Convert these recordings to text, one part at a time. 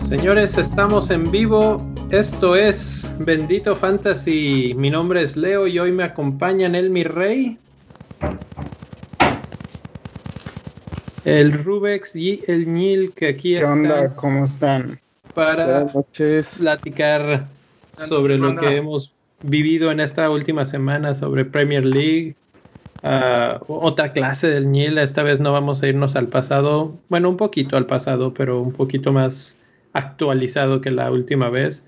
Señores, estamos en vivo. Esto es Bendito Fantasy. Mi nombre es Leo y hoy me acompañan el mi rey, el Rubex y el Nil que aquí ¿Qué onda? ¿Cómo están? Para platicar sobre lo que hemos vivido en esta última semana sobre Premier League. Uh, otra clase del Nil, esta vez no vamos a irnos al pasado, bueno, un poquito al pasado, pero un poquito más actualizado que la última vez.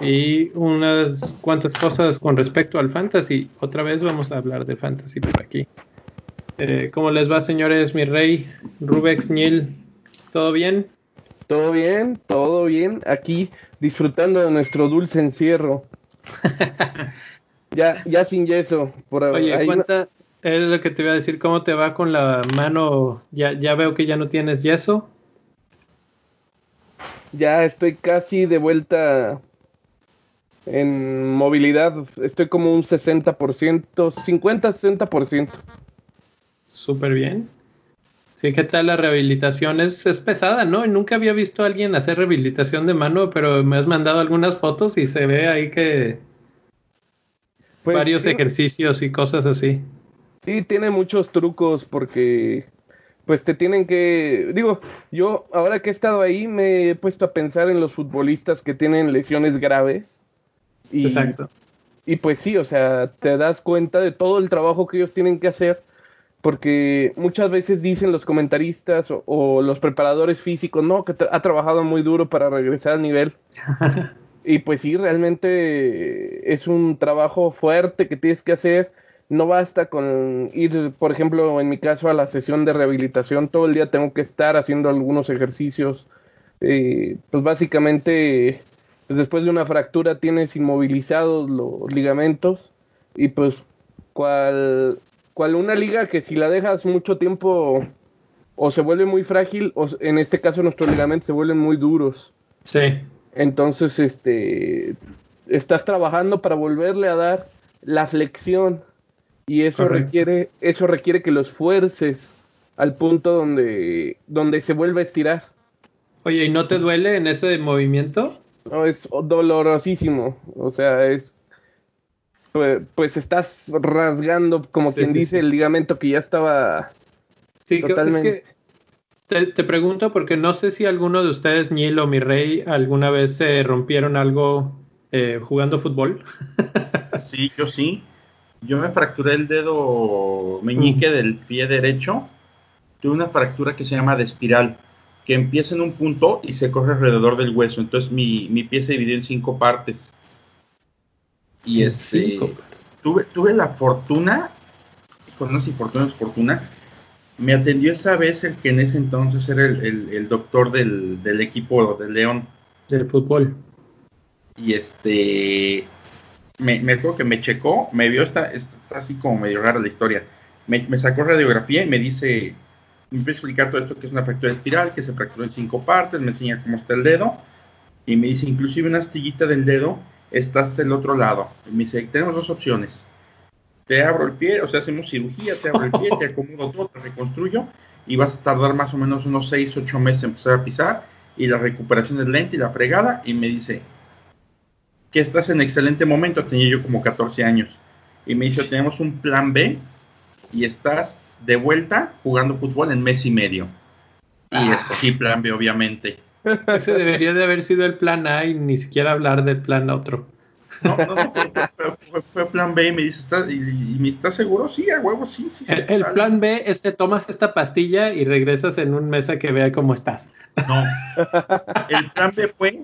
Y unas cuantas cosas con respecto al fantasy. Otra vez vamos a hablar de fantasy por aquí. Eh, ¿Cómo les va, señores? Mi rey, Rubex, Nil, ¿todo bien? Todo bien, todo bien. Aquí disfrutando de nuestro dulce encierro. ya, ya sin yeso. Por Oye, cuenta, es lo que te voy a decir. ¿Cómo te va con la mano? Ya, ya veo que ya no tienes yeso. Ya estoy casi de vuelta en movilidad. Estoy como un 60%, 50-60%. Súper bien. Sí, ¿qué tal la rehabilitación? Es, es pesada, ¿no? Nunca había visto a alguien hacer rehabilitación de mano, pero me has mandado algunas fotos y se ve ahí que pues varios ejercicios y cosas así. Sí, tiene muchos trucos porque pues te tienen que, digo, yo ahora que he estado ahí me he puesto a pensar en los futbolistas que tienen lesiones graves. Y, Exacto. Y pues sí, o sea, te das cuenta de todo el trabajo que ellos tienen que hacer, porque muchas veces dicen los comentaristas o, los preparadores físicos, no, que ha trabajado muy duro para regresar al nivel. y pues sí, realmente es un trabajo fuerte que tienes que hacer no basta con ir, por ejemplo, en mi caso, a la sesión de rehabilitación, todo el día tengo que estar haciendo algunos ejercicios. Eh, pues básicamente, pues después de una fractura tienes inmovilizados los ligamentos y pues cual, cual una liga que si la dejas mucho tiempo o se vuelve muy frágil o en este caso nuestros ligamentos se vuelven muy duros. Sí. Entonces, este, estás trabajando para volverle a dar la flexión y eso requiere eso requiere que los fuerces al punto donde donde se vuelve a estirar. Oye, ¿y no te duele en ese movimiento? No, es dolorosísimo, o sea, es pues, pues estás rasgando como quien dice el ligamento que ya estaba Sí, totalmente. te, te, pregunto porque no sé si alguno de ustedes, Niel o mi rey, alguna vez se rompieron algo eh, jugando fútbol. sí, yo sí. Yo me fracturé el dedo meñique del pie derecho. Tuve una fractura que se llama de espiral, que empieza en un punto y se corre alrededor del hueso. Entonces mi, pie se dividió en cinco partes. Y este, tuve, tuve la fortuna, no sé si fortuna es fortuna, me atendió esa vez el que en ese entonces era el, doctor del, del, equipo de León. Del fútbol. Y este, me, me acuerdo que me checó, me vio, está, está así como medio rara la historia. Me, sacó radiografía y me dice, me empieza a explicar todo esto que es una fractura espiral, que se fracturó en cinco partes, me enseña cómo está el dedo y me dice, inclusive una astillita del dedo está hasta el otro lado. Y me dice, tenemos dos opciones. Te abro el pie, o sea, hacemos cirugía, te abro el pie, te acomodo todo, te reconstruyo y vas a tardar más o menos unos 6, 8 meses en empezar a pisar y la recuperación es lenta y la fregada y me dice, que estás en excelente momento, tenía yo como 14 años. Y me dijo, tenemos un plan B y estás de vuelta jugando fútbol en mes y medio. Y ah. escogí plan B, obviamente. Ese debería de haber sido el plan A y ni siquiera hablar del plan otro. No, no, no fue, plan B y me dice, ¿y, me estás seguro? Sí, a huevo, sí. sí el, plan B es que tomas esta pastilla y regresas en un mes a que vea cómo estás. No, el plan B fue,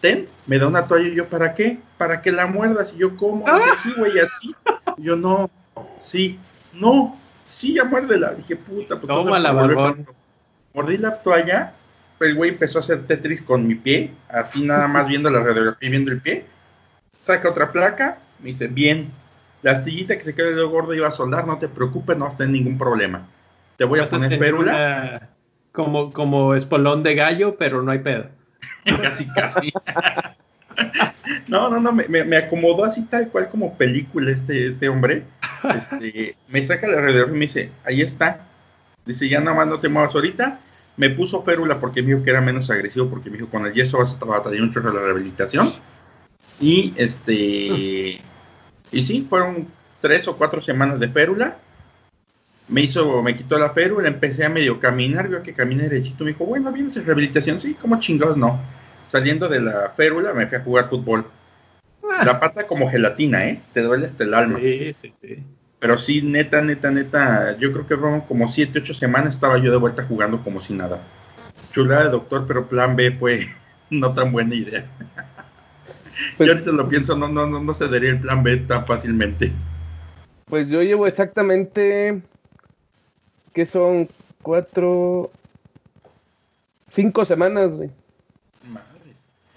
ten, me da una toalla y yo, ¿para qué? Para que la muerdas. Y yo, ¿cómo? ¡Ah! Y güey, así. Y yo, no, sí, no, sí, ya muérdela. Dije, puta, pues Toma la barbón. Mordí la toalla, el güey empezó a hacer Tetris con mi pie, así nada más viendo la radiografía y viendo el pie. Saca otra placa, me dice, bien, la astillita que se dedo gordo iba a soldar, no te preocupes, no vas a tener ningún problema. Te voy a poner férula. Como, como espolón de gallo, pero no hay pedo. casi, casi. no, no, no, me, me, acomodó así tal cual como película este, este hombre. Este, me saca la radiografía y me dice, ahí está. Dice, ya nada más no te muevas ahorita. Me puso férula porque me dijo que era menos agresivo, porque me dijo, con el yeso vas a batallar mucho de la rehabilitación. Y este, y sí, fueron tres o cuatro semanas de férula. Me hizo, me quitó la férula, empecé a medio caminar, vio que caminé derechito, me dijo, bueno, vienes en rehabilitación, sí, como chingados no saliendo de la férula me fui a jugar fútbol. Ah. La pata como gelatina, ¿eh? Te duele hasta el alma. Sí, sí, sí. Pero sí, neta, neta, neta, yo creo que fueron como 7, 8 semanas estaba yo de vuelta jugando como si nada. Chulada de doctor, pero plan B fue no tan buena idea. Pues, yo ahorita lo pienso, no, no, no, no se daría el plan B tan fácilmente. Pues yo llevo exactamente, ¿qué son? Cuatro, cinco semanas, güey.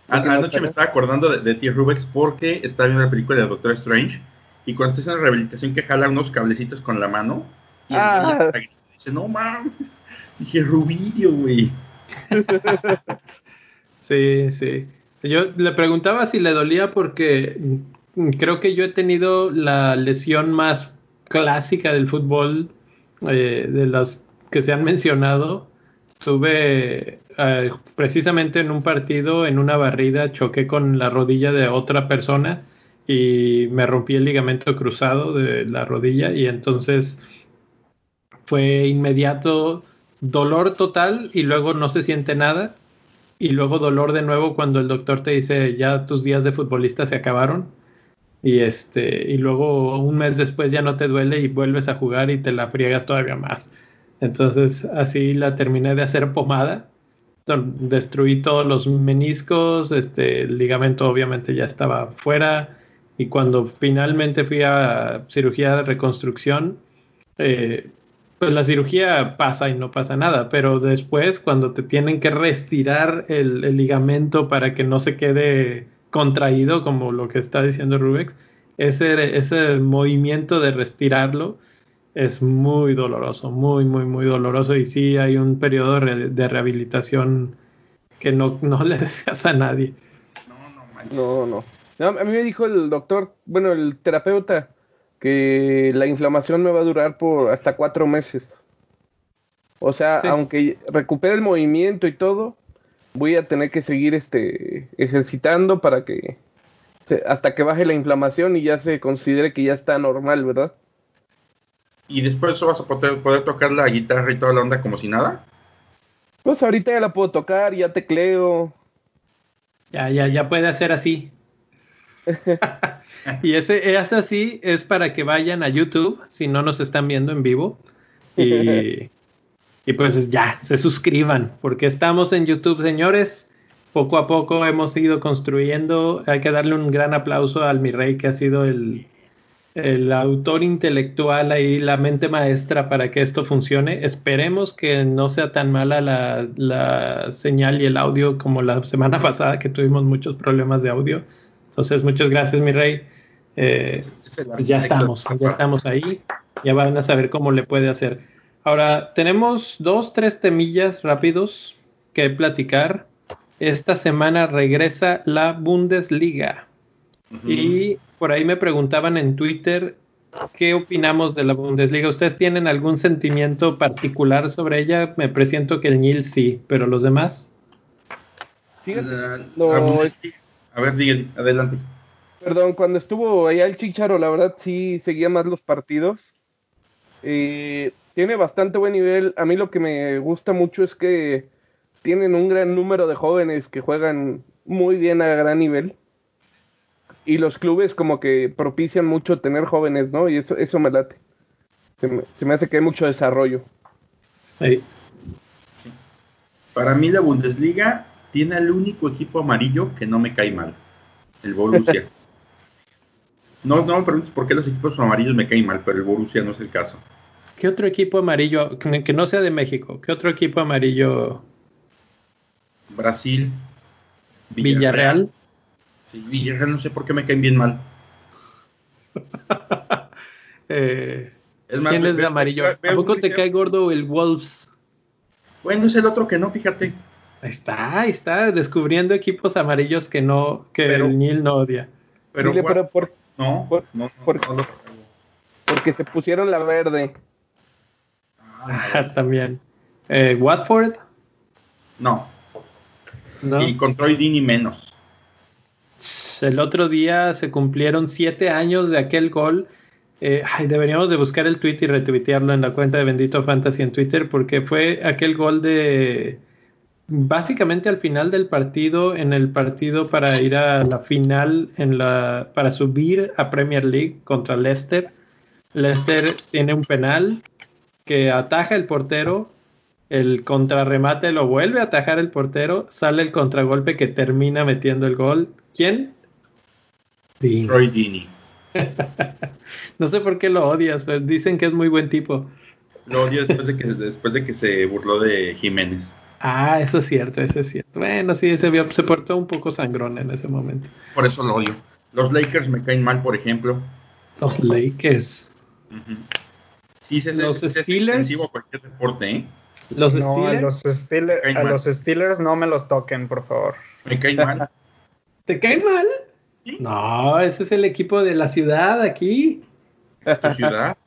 Anoche me estaba acordando de, de T. Rubex porque estaba viendo la película de Doctor Strange y cuando estás en la rehabilitación que jala unos cablecitos con la mano y ah. dice, no mames, dije Rubillo, güey. sí, sí. Yo le preguntaba si le dolía porque creo que yo he tenido la lesión más clásica del fútbol eh, de las que se han mencionado. Tuve eh, precisamente en un partido, en una barrida, choqué con la rodilla de otra persona y me rompí el ligamento cruzado de la rodilla y entonces fue inmediato dolor total y luego no se siente nada y luego dolor de nuevo cuando el doctor te dice ya tus días de futbolista se acabaron y este y luego un mes después ya no te duele y vuelves a jugar y te la friegas todavía más. Entonces así la terminé de hacer pomada destruí todos los meniscos, este, el ligamento obviamente ya estaba fuera y cuando finalmente fui a cirugía de reconstrucción, eh, pues la cirugía pasa y no pasa nada, pero después cuando te tienen que restirar el, el ligamento para que no se quede contraído como lo que está diciendo Rubex, ese, ese movimiento de restirarlo, es muy doloroso, muy, muy, muy doloroso. Y sí hay un periodo de rehabilitación que no, no le deseas a nadie. No, no, no. A mí me dijo el doctor, bueno, el terapeuta, que la inflamación me va a durar por hasta cuatro meses. O sea, aunque recupere el movimiento y todo, voy a tener que seguir este ejercitando para que hasta que baje la inflamación y ya se considere que ya está normal, ¿verdad? y después vas a poder, poder tocar la guitarra y toda la onda como si nada. Pues ahorita ya la puedo tocar, ya tecleo. Ya, ya, ya puede hacer así. y ese es así, es para que vayan a YouTube, si no nos están viendo en vivo. Y, y pues ya, se suscriban, porque estamos en YouTube, señores. Poco a poco hemos ido construyendo. Hay que darle un gran aplauso al mi rey, que ha sido el, el autor intelectual ahí, la mente maestra para que esto funcione. Esperemos que no sea tan mala la, señal y el audio como la semana pasada que tuvimos muchos problemas de audio. Entonces, muchas gracias, mi rey. Eh, pues ya estamos, ya estamos ahí. Ya van a saber cómo le puede hacer. Ahora, tenemos dos, tres temillas rápidos que platicar. Esta semana regresa la Bundesliga. Y por ahí me preguntaban en Twitter qué opinamos de la Bundesliga. ¿Ustedes tienen algún sentimiento particular sobre ella? Me presiento que el Nil sí, pero los demás. A ver, adelante. Perdón, cuando estuvo allá el Chicharo, la verdad sí seguía más los partidos. Eh, tiene bastante buen nivel. A mí lo que me gusta mucho es que tienen un gran número de jóvenes que juegan muy bien a gran nivel y los clubes como que propician mucho tener jóvenes, ¿no? Y eso, eso me late. Se me, hace que hay mucho desarrollo. Para mí la Bundesliga tiene el único equipo amarillo que no me cae mal, el Borussia. no, no me preguntes por qué los equipos amarillos me caen mal, pero el Borussia no es el caso. ¿Qué otro equipo amarillo, que no sea de México, qué otro equipo amarillo? Brasil. Villarreal y no sé por qué me caen bien mal. Eh, ¿Quién es de amarillo? ¿A poco te cae gordo el Wolves? Bueno, es el otro que no, fíjate. Ahí está, ahí está, descubriendo equipos amarillos que no, que el Nil no odia. Pero, por, no, no, porque se pusieron la verde. Ah, también. Eh, Watford. No. Y con Troy Dini menos. El otro día se cumplieron siete años de aquel gol. Eh, ay, deberíamos de buscar el tweet y retuitearlo en la cuenta de Bendito Fantasy en Twitter porque fue aquel gol de básicamente al final del partido, en el partido para ir a la final, en la, para subir a Premier League contra Leicester. Leicester tiene un penal que ataja el portero, el contrarremate lo vuelve a atajar el portero, sale el contragolpe que termina metiendo el gol. ¿Quién? Roy Dini. no sé por qué lo odias, pero dicen que es muy buen tipo. Lo odio después de que, después de que se burló de Jiménez. Ah, eso es cierto, eso es cierto. Bueno, sí, se, se portó un poco sangrón en ese momento. Por eso lo odio. Los Lakers me caen mal, por ejemplo. Los Lakers. Sí, se, los Steelers. cualquier deporte, ¿eh? Los Steelers. los Steelers, a los Steelers no me los toquen, por favor. Me caen mal. ¿Te caen mal? No, ese es el equipo de la ciudad aquí. ¿Tu ciudad?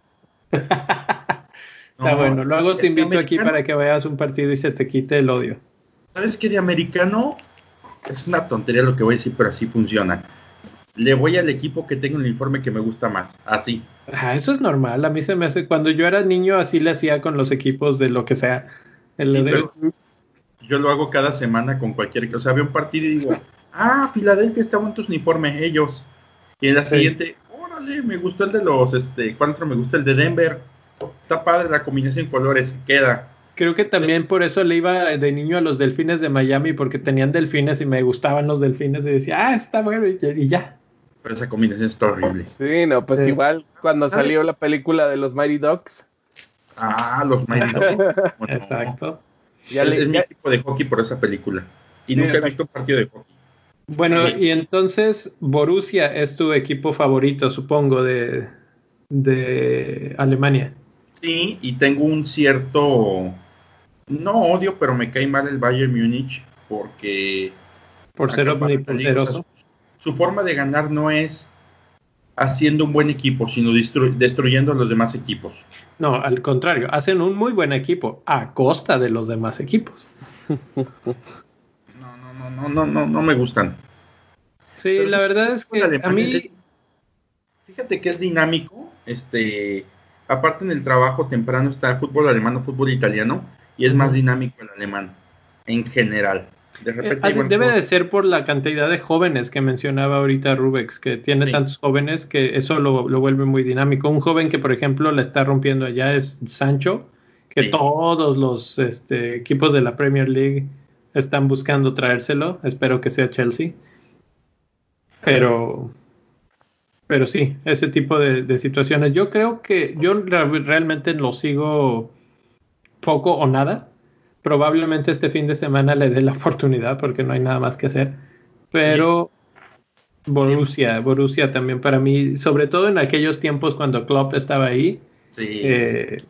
Está bueno, luego te invito aquí para que vayas un partido y se te quite el odio. ¿Sabes qué? De americano es una tontería lo que voy a decir, pero así funciona. Le voy al equipo que tenga un uniforme que me gusta más, así. Ah, eso es normal, a mí se me hace, cuando yo era niño así le hacía con los equipos de lo que sea. Yo lo hago cada semana con cualquier. O sea, veo un partido y digo, ah, Filadelfia está en tus uniformes, ellos. Y en la siguiente, órale, me gustó el de los, este, ¿cuál otro me gusta? El de Denver. Está padre la combinación de colores, queda. Creo que también por eso le iba de niño a los delfines de Miami, porque tenían delfines y me gustaban los delfines y decía, ah, está bueno, y ya. Pero esa combinación está horrible. Sí, no, pues igual cuando salió la película de los Mighty Ducks. Ah, los Mighty Ducks. Exacto. es, mi tipo de hockey por esa película. Y nunca he visto un partido de hockey. Bueno, y entonces Borussia es tu equipo favorito, supongo, de, de Alemania. Sí, y tengo un cierto, no odio, pero me cae mal el Bayern Múnich porque... Por ser omnipoderoso su forma de ganar no es haciendo un buen equipo, sino destruyendo a los demás equipos. No, al contrario, hacen un muy buen equipo a costa de los demás equipos. No, no, no, no, no, no, no me gustan. Sí, la verdad es que a mí... Fíjate que es dinámico, este, aparte en el trabajo temprano está el fútbol alemán o fútbol italiano, y es más dinámico el alemán, en general. Eh, debe de ser por la cantidad de jóvenes que mencionaba ahorita Rubex, que tiene tantos jóvenes que eso lo, vuelve muy dinámico. Un joven que, por ejemplo, la está rompiendo allá es Sancho, que todos los este, equipos de la Premier League están buscando traérselo. Espero que sea Chelsea. Pero, pero sí, ese tipo de, de situaciones. Yo creo que yo realmente lo sigo poco o nada Probablemente este fin de semana le dé la oportunidad porque no hay nada más que hacer. Pero Borussia, Borussia también para mí, sobre todo en aquellos tiempos cuando Klopp estaba ahí, eh,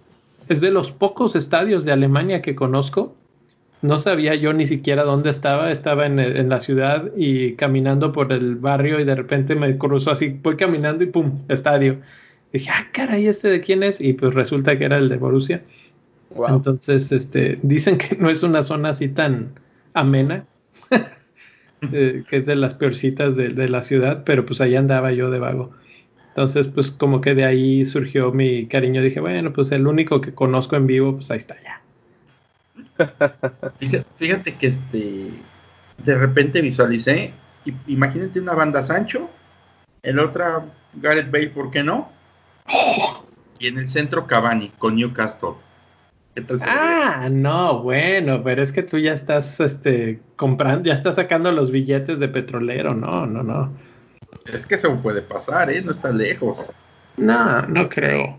es de los pocos estadios de Alemania que conozco. No sabía yo ni siquiera dónde estaba, estaba en, la ciudad y caminando por el barrio y de repente me cruzó así, voy caminando y pum, estadio. dije, ah, caray, ¿este de quién es? Y pues resulta que era el de Borussia. Entonces, este, dicen que no es una zona así tan amena, eh, que es de las peorcitas de, la ciudad, pero pues ahí andaba yo de vago. Entonces, pues como que de ahí surgió mi cariño. Dije, bueno, pues el único que conozco en vivo, pues ahí está ya. Fíjate, que este, de repente visualicé, imagínate una banda Sancho, el otra Gareth Bale, ¿por qué no? Y en el centro Cavani con Newcastle. Ah, no, bueno, pero es que tú ya estás este, comprando, ya estás sacando los billetes de petrolero, no, no, no. Es que eso puede pasar, ¿eh? No está lejos. No, no creo.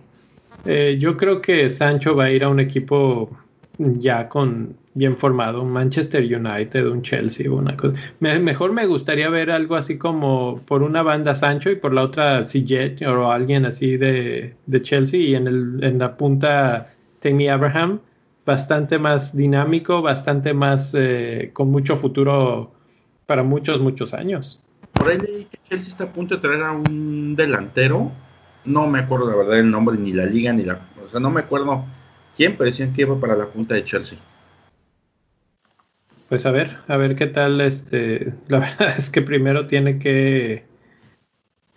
Eh, yo creo que Sancho va a ir a un equipo ya con bien formado, un Manchester United, un Chelsea, una cosa. mejor me gustaría ver algo así como por una banda Sancho y por la otra CJ o alguien así de, de Chelsea y en, el, en la punta Tammy Abraham bastante más dinámico, bastante más eh, con mucho futuro para muchos, muchos años. Por ahí leí que Chelsea está a punto de traer a un delantero. No me acuerdo la verdad el nombre, ni la liga, ni la. O sea, no me acuerdo quién, pero decían que iba para la punta de Chelsea. Pues a ver, a ver qué tal. Este, la verdad es que primero tiene que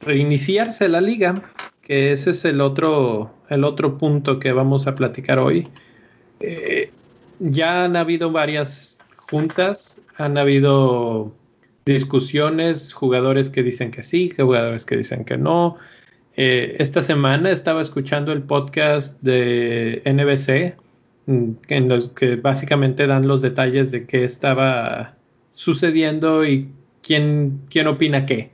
reiniciarse la liga, que ese es el otro, el otro punto que vamos a platicar hoy. Eh, ya han habido varias juntas, han habido discusiones, jugadores que dicen que sí, jugadores que dicen que no. Eh, esta semana estaba escuchando el podcast de NBC, mm, en los que básicamente dan los detalles de qué estaba sucediendo y quién, quién opina qué.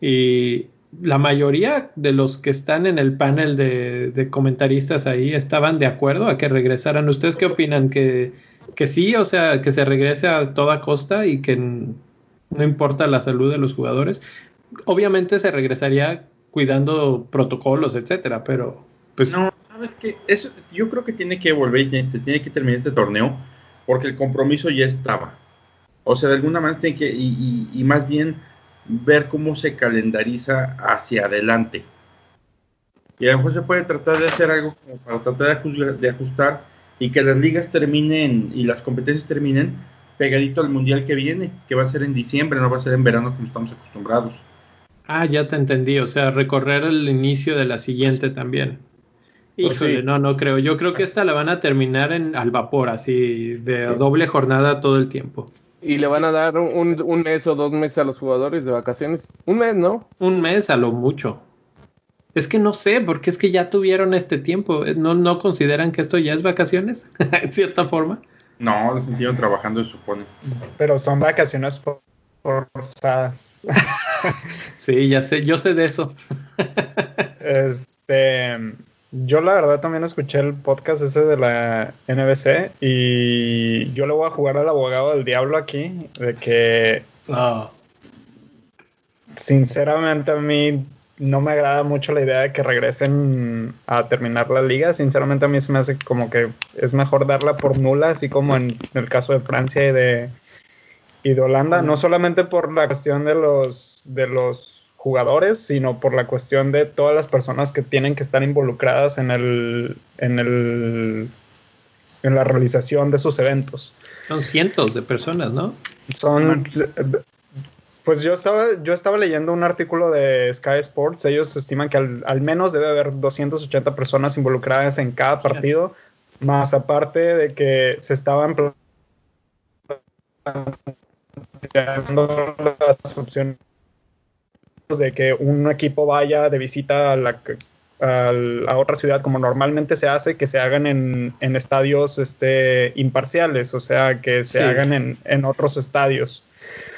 Y la mayoría de los que están en el panel de, comentaristas ahí estaban de acuerdo a que regresaran. ¿Ustedes qué opinan? ¿Que, ¿Que sí, o sea, que se regrese a toda costa y que no importa la salud de los jugadores? Obviamente se regresaría cuidando protocolos, etcétera, pero pues... No, ¿sabes qué? Eso, yo creo que tiene que volver y se tiene que terminar este torneo porque el compromiso ya estaba. O sea, de alguna manera tiene que, y más bien ver cómo se calendariza hacia adelante. Y a lo mejor se puede tratar de hacer algo como para tratar de ajustar, y que las ligas terminen y las competencias terminen pegadito al mundial que viene, que va a ser en diciembre, no va a ser en verano como estamos acostumbrados. Ah, ya te entendí, o sea, recorrer el inicio de la siguiente también. Pues Híjole, no, no creo. Yo creo que esta la van a terminar en al vapor, así, de doble jornada todo el tiempo. Y le van a dar un, un, mes o dos meses a los jugadores de vacaciones. Un mes, ¿no? Un mes a lo mucho. Es que no sé, porque es que ya tuvieron este tiempo. ¿No, no consideran que esto ya es vacaciones? en cierta forma. No, lo sintieron trabajando, se supone. Pero son vacaciones forzadas. sí, ya sé, yo sé de eso. este yo la verdad también escuché el podcast ese de la NBC y yo le voy a jugar al abogado del diablo aquí, de que ah. sinceramente a mí no me agrada mucho la idea de que regresen a terminar la liga, sinceramente a mí se me hace como que es mejor darla por nula, así como en, el caso de Francia y de, y de Holanda, no solamente por la cuestión de los, de los jugadores, sino por la cuestión de todas las personas que tienen que estar involucradas en el, en el en la realización de esos eventos. Son cientos de personas, ¿no? Son pues yo estaba, yo estaba leyendo un artículo de Sky Sports, ellos estiman que al, menos debe haber 280 personas involucradas en cada partido, más aparte de que se estaban planteando las opciones de que un equipo vaya de visita a, la, a, otra ciudad como normalmente se hace, que se hagan en, en estadios este, imparciales, o sea, que se hagan en, en, otros estadios.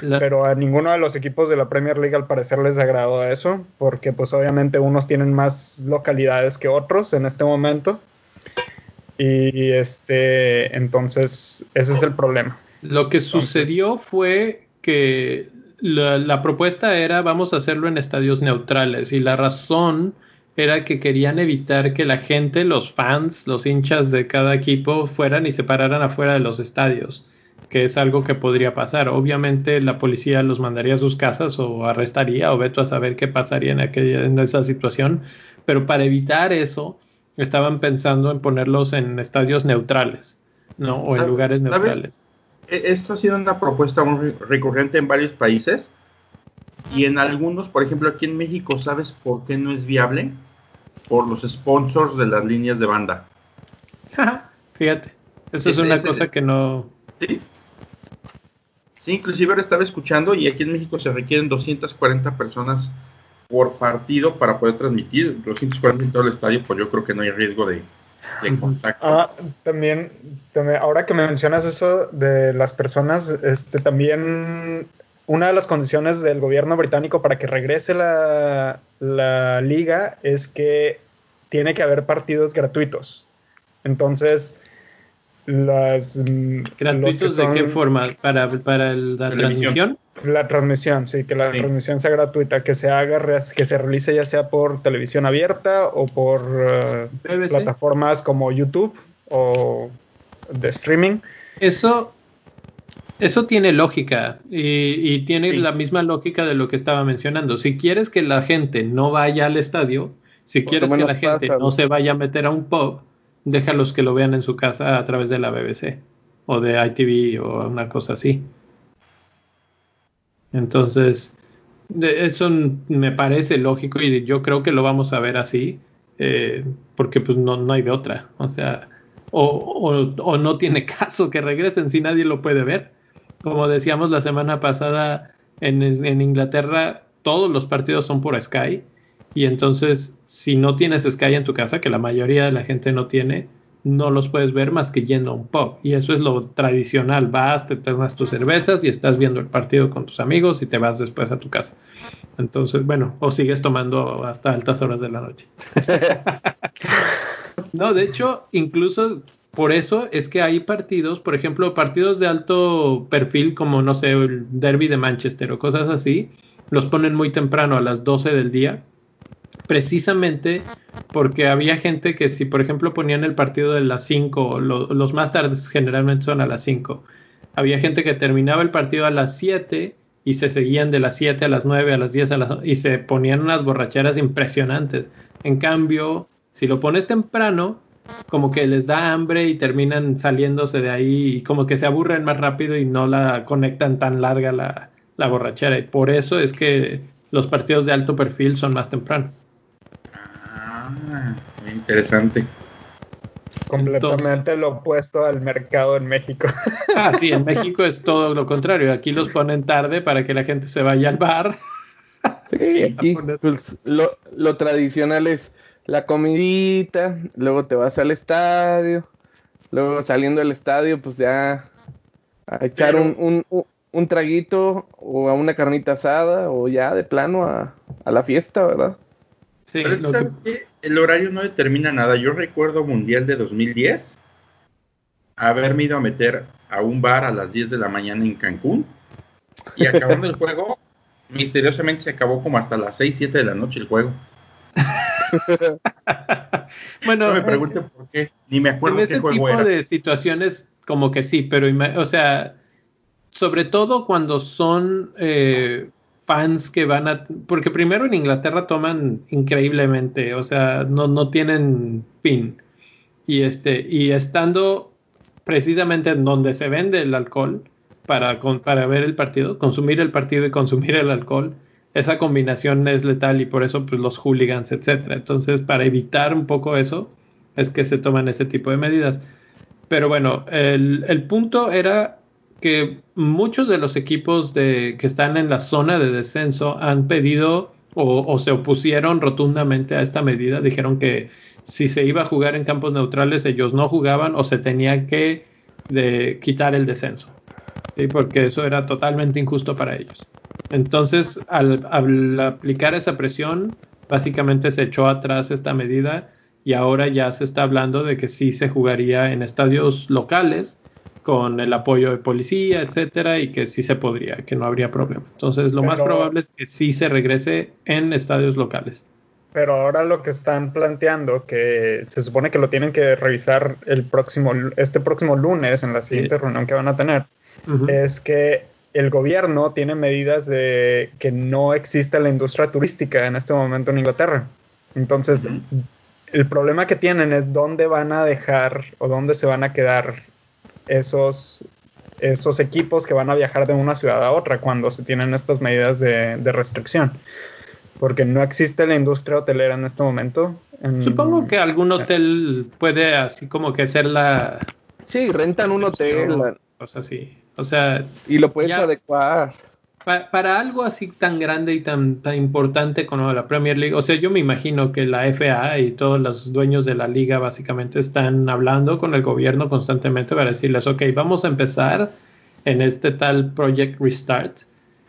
Pero a ninguno de los equipos de la Premier League al parecer les agradó eso, porque pues obviamente unos tienen más localidades que otros en este momento. Y este, entonces, ese es el problema. Lo que sucedió fue que la, propuesta era vamos a hacerlo en estadios neutrales y la razón era que querían evitar que la gente, los fans, los hinchas de cada equipo fueran y se pararan afuera de los estadios, que es algo que podría pasar. Obviamente la policía los mandaría a sus casas o arrestaría o veto a saber qué pasaría en, aquella, en esa situación, pero para evitar eso estaban pensando en ponerlos en estadios neutrales, ¿no? O en lugares neutrales. E, esto ha sido una propuesta muy recurrente en varios países y en algunos, por ejemplo aquí en México, ¿sabes por qué no es viable? Por los sponsors de las líneas de banda. Fíjate, eso es, una cosa que no... Sí. Sí, inclusive ahora estaba escuchando y aquí en México se requieren 240 personas por partido para poder transmitir 240 en todo el estadio, pues yo creo que no hay riesgo de, Ah, también, también, ahora que me mencionas eso de las personas, este también una de las condiciones del gobierno británico para que regrese la, la liga es que tiene que haber partidos gratuitos. Entonces, las mm, gratuitos de qué forma para, para la transmisión la transmisión, sí, que la transmisión sea gratuita, que se haga, que se realice ya sea por televisión abierta o por eh, plataformas como YouTube o, de streaming. Eso, eso tiene lógica y, tiene la misma lógica de lo que estaba mencionando. Si quieres que la gente no vaya al estadio, si quieres que la gente no se vaya a meter a un pub, déjalos que lo vean en su casa a través de la BBC o de ITV o una cosa así. Entonces, eso me parece lógico y yo creo que lo vamos a ver así, eh, porque pues no, no hay de otra. O sea, o, o, no tiene caso que regresen si nadie lo puede ver. Como decíamos la semana pasada, en, en Inglaterra todos los partidos son por Sky y entonces si no tienes Sky en tu casa, que la mayoría de la gente no tiene, no los puedes ver más que yendo a un pub. Y eso es lo tradicional. Vas, te tomas tus cervezas y estás viendo el partido con tus amigos y te vas después a tu casa. Entonces, bueno, o sigues tomando hasta altas horas de la noche. no, de hecho, incluso por eso es que hay partidos, por ejemplo, partidos de alto perfil como, no sé, el Derby de Manchester o cosas así, los ponen muy temprano a las 12 del día precisamente porque había gente que si por ejemplo ponían el partido de las 5, los más tardes generalmente son a las 5, había gente que terminaba el partido a las 7 y se seguían de las 7 a las 9, a las 10 a las y se ponían unas borracheras impresionantes. En cambio, si lo pones temprano, como que les da hambre y terminan saliéndose de ahí y como que se aburren más rápido y no la conectan tan larga la, la borrachera. Y por eso es que los partidos de alto perfil son más temprano. Ah, interesante. Completamente lo opuesto al mercado en México. Ah, sí, en México es todo lo contrario. Aquí los ponen tarde para que la gente se vaya al bar. Sí, aquí pues, lo, tradicional es la comidita, luego te vas al estadio, luego saliendo del estadio, pues ya a echar un, un, traguito o a una carnita asada o ya de plano a, a la fiesta, ¿verdad? Sí, Pero ¿sabes El horario no determina nada. Yo recuerdo Mundial de 2010 haberme ido a meter a un bar a las 10 de la mañana en Cancún y acabando el juego, misteriosamente se acabó como hasta las 6, 7 de la noche el juego. bueno, no me pregunten por qué, ni me acuerdo en ese tipo de situaciones como que sí, pero o sea, sobre todo cuando son eh, fans que van a... Porque primero en Inglaterra toman increíblemente, o sea, no, no tienen fin. Y, este, y estando precisamente en donde se vende el alcohol para, para ver el partido, consumir el partido y consumir el alcohol, esa combinación es letal y por eso pues los hooligans, etcétera. Entonces, para evitar un poco eso, es que se toman ese tipo de medidas. Pero bueno, el, el punto era que muchos de los equipos de, que están en la zona de descenso han pedido o, se opusieron rotundamente a esta medida. Dijeron que si se iba a jugar en campos neutrales, ellos no jugaban o se tenía que quitar el descenso. Porque eso era totalmente injusto para ellos. Entonces, al, al aplicar esa presión, básicamente se echó atrás esta medida y ahora ya se está hablando de que sí se jugaría en estadios locales con el apoyo de policía, etcétera, y que sí se podría, que no habría problema. Entonces, lo más probable es que sí se regrese en estadios locales. Pero ahora lo que están planteando, que se supone que lo tienen que revisar el próximo, este próximo lunes en la siguiente reunión que van a tener, es que el gobierno tiene medidas de que no existe la industria turística en este momento en Inglaterra. Entonces, el problema que tienen es dónde van a dejar o dónde se van a quedar esos, esos equipos que van a viajar de una ciudad a otra cuando se tienen estas medidas de, restricción. Porque no existe la industria hotelera en este momento. Supongo que algún hotel puede así como que ser la... Sí, rentan un hotel. O sea, sí. O sea... Y lo puedes adecuar para algo así tan grande y tan, tan importante como la Premier League, o sea, yo me imagino que la FA y todos los dueños de la liga básicamente están hablando con el gobierno constantemente para decirles, ok, vamos a empezar en este tal Project Restart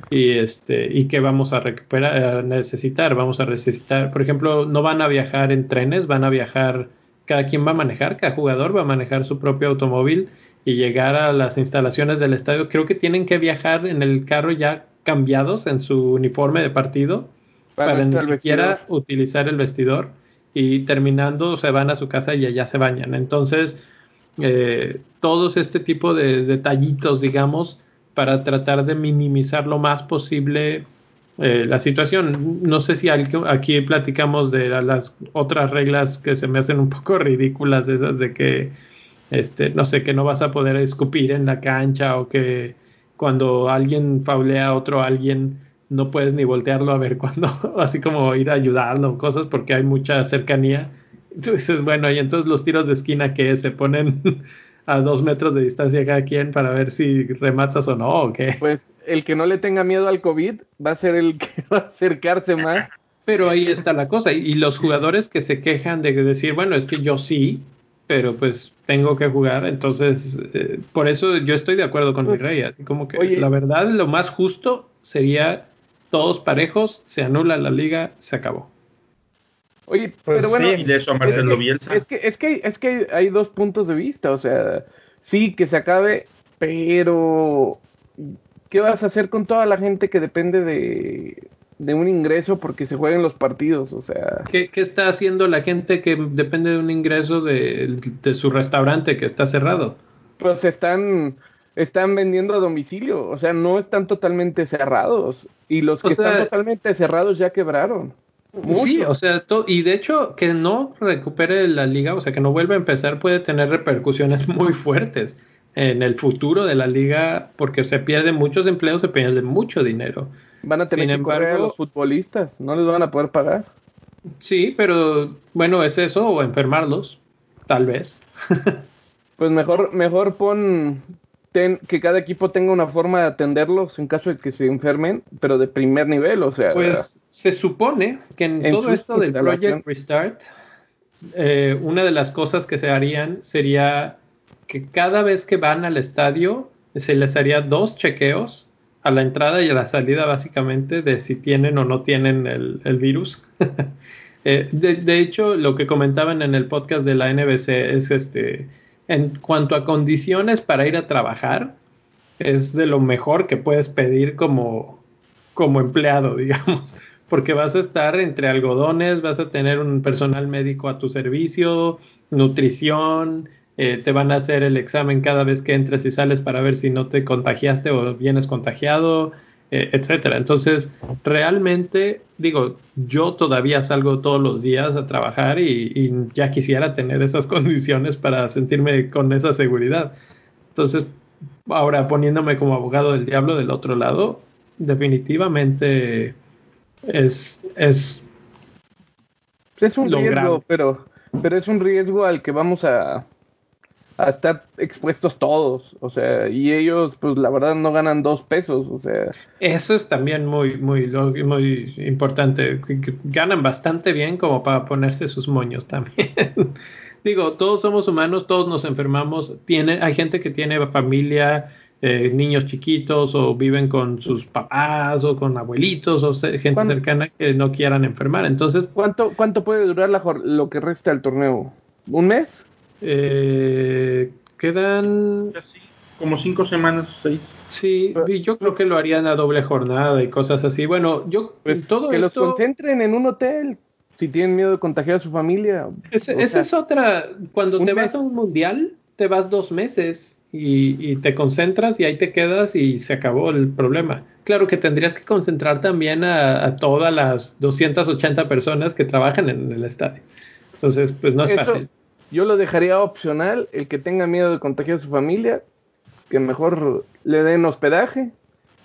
y este y que vamos a recuperar, necesitar, vamos a necesitar, por ejemplo, no van a viajar en trenes, van a viajar, cada quien va a manejar, cada jugador va a manejar su propio automóvil y llegar a las instalaciones del estadio. Creo que tienen que viajar en el carro ya cambiados en su uniforme de partido para, ni siquiera utilizar el vestidor y terminando se van a su casa y allá se bañan. Entonces, eh, todos este tipo de detallitos, digamos, para tratar de minimizar lo más posible eh, la situación. No sé si aquí platicamos de las otras reglas que se me hacen un poco ridículas, esas de que, este, no sé, que no vas a poder escupir en la cancha o que cuando alguien faulea a otro alguien no puedes ni voltearlo a ver cuando, así como ir a ayudarlo, cosas porque hay mucha cercanía. Entonces, bueno, y entonces los tiros de esquina que se ponen a dos metros de distancia cada quien para ver si rematas o no, o qué. Pues el que no le tenga miedo al COVID va a ser el que va a acercarse más. Pero ahí está la cosa. Y, los jugadores que se quejan de decir, bueno, es que yo sí, pero pues tengo que jugar. Entonces, eh, por eso yo estoy de acuerdo con mi rey. Así como que la verdad, lo más justo sería todos parejos, se anula la liga, se acabó. Oye, pues pero bueno, de eso Marcelo es que, Es que, es que, es que hay dos puntos de vista. O sea, sí, que se acabe, pero ¿qué vas a hacer con toda la gente que depende de, un ingreso porque se jueguen los partidos? O sea. ¿Qué, está haciendo la gente que depende de un ingreso de, su restaurante que está cerrado? Pues están, están vendiendo a domicilio, o sea, no están totalmente cerrados. Y los que están totalmente cerrados ya quebraron. Sí, o sea, y de hecho que no recupere la liga, o sea, que no vuelva a empezar puede tener repercusiones muy fuertes en el futuro de la liga porque se pierden muchos empleos, se pierde mucho dinero. Van a tener que embargo, a los futbolistas, no les van a poder pagar. Sí, pero bueno, es eso o enfermarlos, tal vez. pues mejor, mejor pon que cada equipo tenga una forma de atenderlos en caso de que se enfermen, pero de primer nivel, o sea. Pues se supone que en, todo esto del Project Restart, eh, una de las cosas que se harían sería que cada vez que van al estadio se les haría dos chequeos a la entrada y a la salida básicamente de si tienen o no tienen el, virus. Eh, de, hecho, lo que comentaban en el podcast de la NBC es este, en cuanto a condiciones para ir a trabajar, es de lo mejor que puedes pedir como, como empleado, digamos, porque vas a estar entre algodones, vas a tener un personal médico a tu servicio, nutrición, eh, te van a hacer el examen cada vez que entres y sales para ver si no te contagiaste o vienes contagiado, eh, etcétera. Entonces, realmente, digo, yo todavía salgo todos los días a trabajar y, ya quisiera tener esas condiciones para sentirme con esa seguridad. Entonces, ahora poniéndome como abogado del diablo del otro lado, definitivamente es, es, es un riesgo, pero, pero es un riesgo al que vamos a, a estar expuestos todos, o sea, y ellos, pues la verdad no ganan dos pesos, o sea. Eso es también muy, muy, muy importante. Ganan bastante bien como para ponerse sus moños también. Digo, todos somos humanos, todos nos enfermamos. Tiene, hay gente que tiene familia, eh, niños chiquitos o viven con sus papás o con abuelitos o gente cercana que no quieran enfermar. Entonces, ¿cuánto, cuánto puede durar la, lo que resta del torneo? ¿Un mes? Eh, quedan como cinco semanas, seis. Sí, yo creo que lo harían a doble jornada y cosas así. Bueno, yo pues, todo que los concentren en un hotel si tienen miedo de contagiar a su familia. esa es otra. Cuando te vas a un mundial, te vas dos meses y, te concentras y ahí te quedas y se acabó el problema. Claro que tendrías que concentrar también a, todas las 280 personas que trabajan en el estadio. Entonces, pues no es fácil. Yo lo dejaría opcional, el que tenga miedo de contagiar a su familia, que mejor le den hospedaje,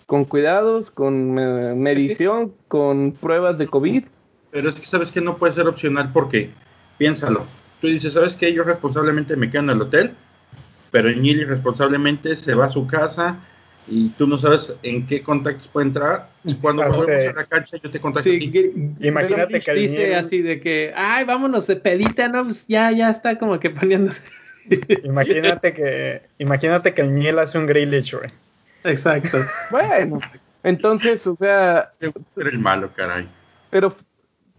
con cuidados, con eh, medición, con pruebas de COVID. Pero es que sabes que no puede ser opcional porque, piénsalo, tú dices, ¿sabes qué? Yo responsablemente me quedo en el hotel, pero Ñili responsablemente se va a su casa, y tú no sabes en qué contactos puede entrar y cuando volvemos a la cancha yo te contacto imagínate que dice así de que ay vámonos de pedita no pues ya ya está como que poniéndose. Imagínate que imagínate que el miel hace un Grealish güey. Exacto. Bueno entonces o sea el malo caray. pero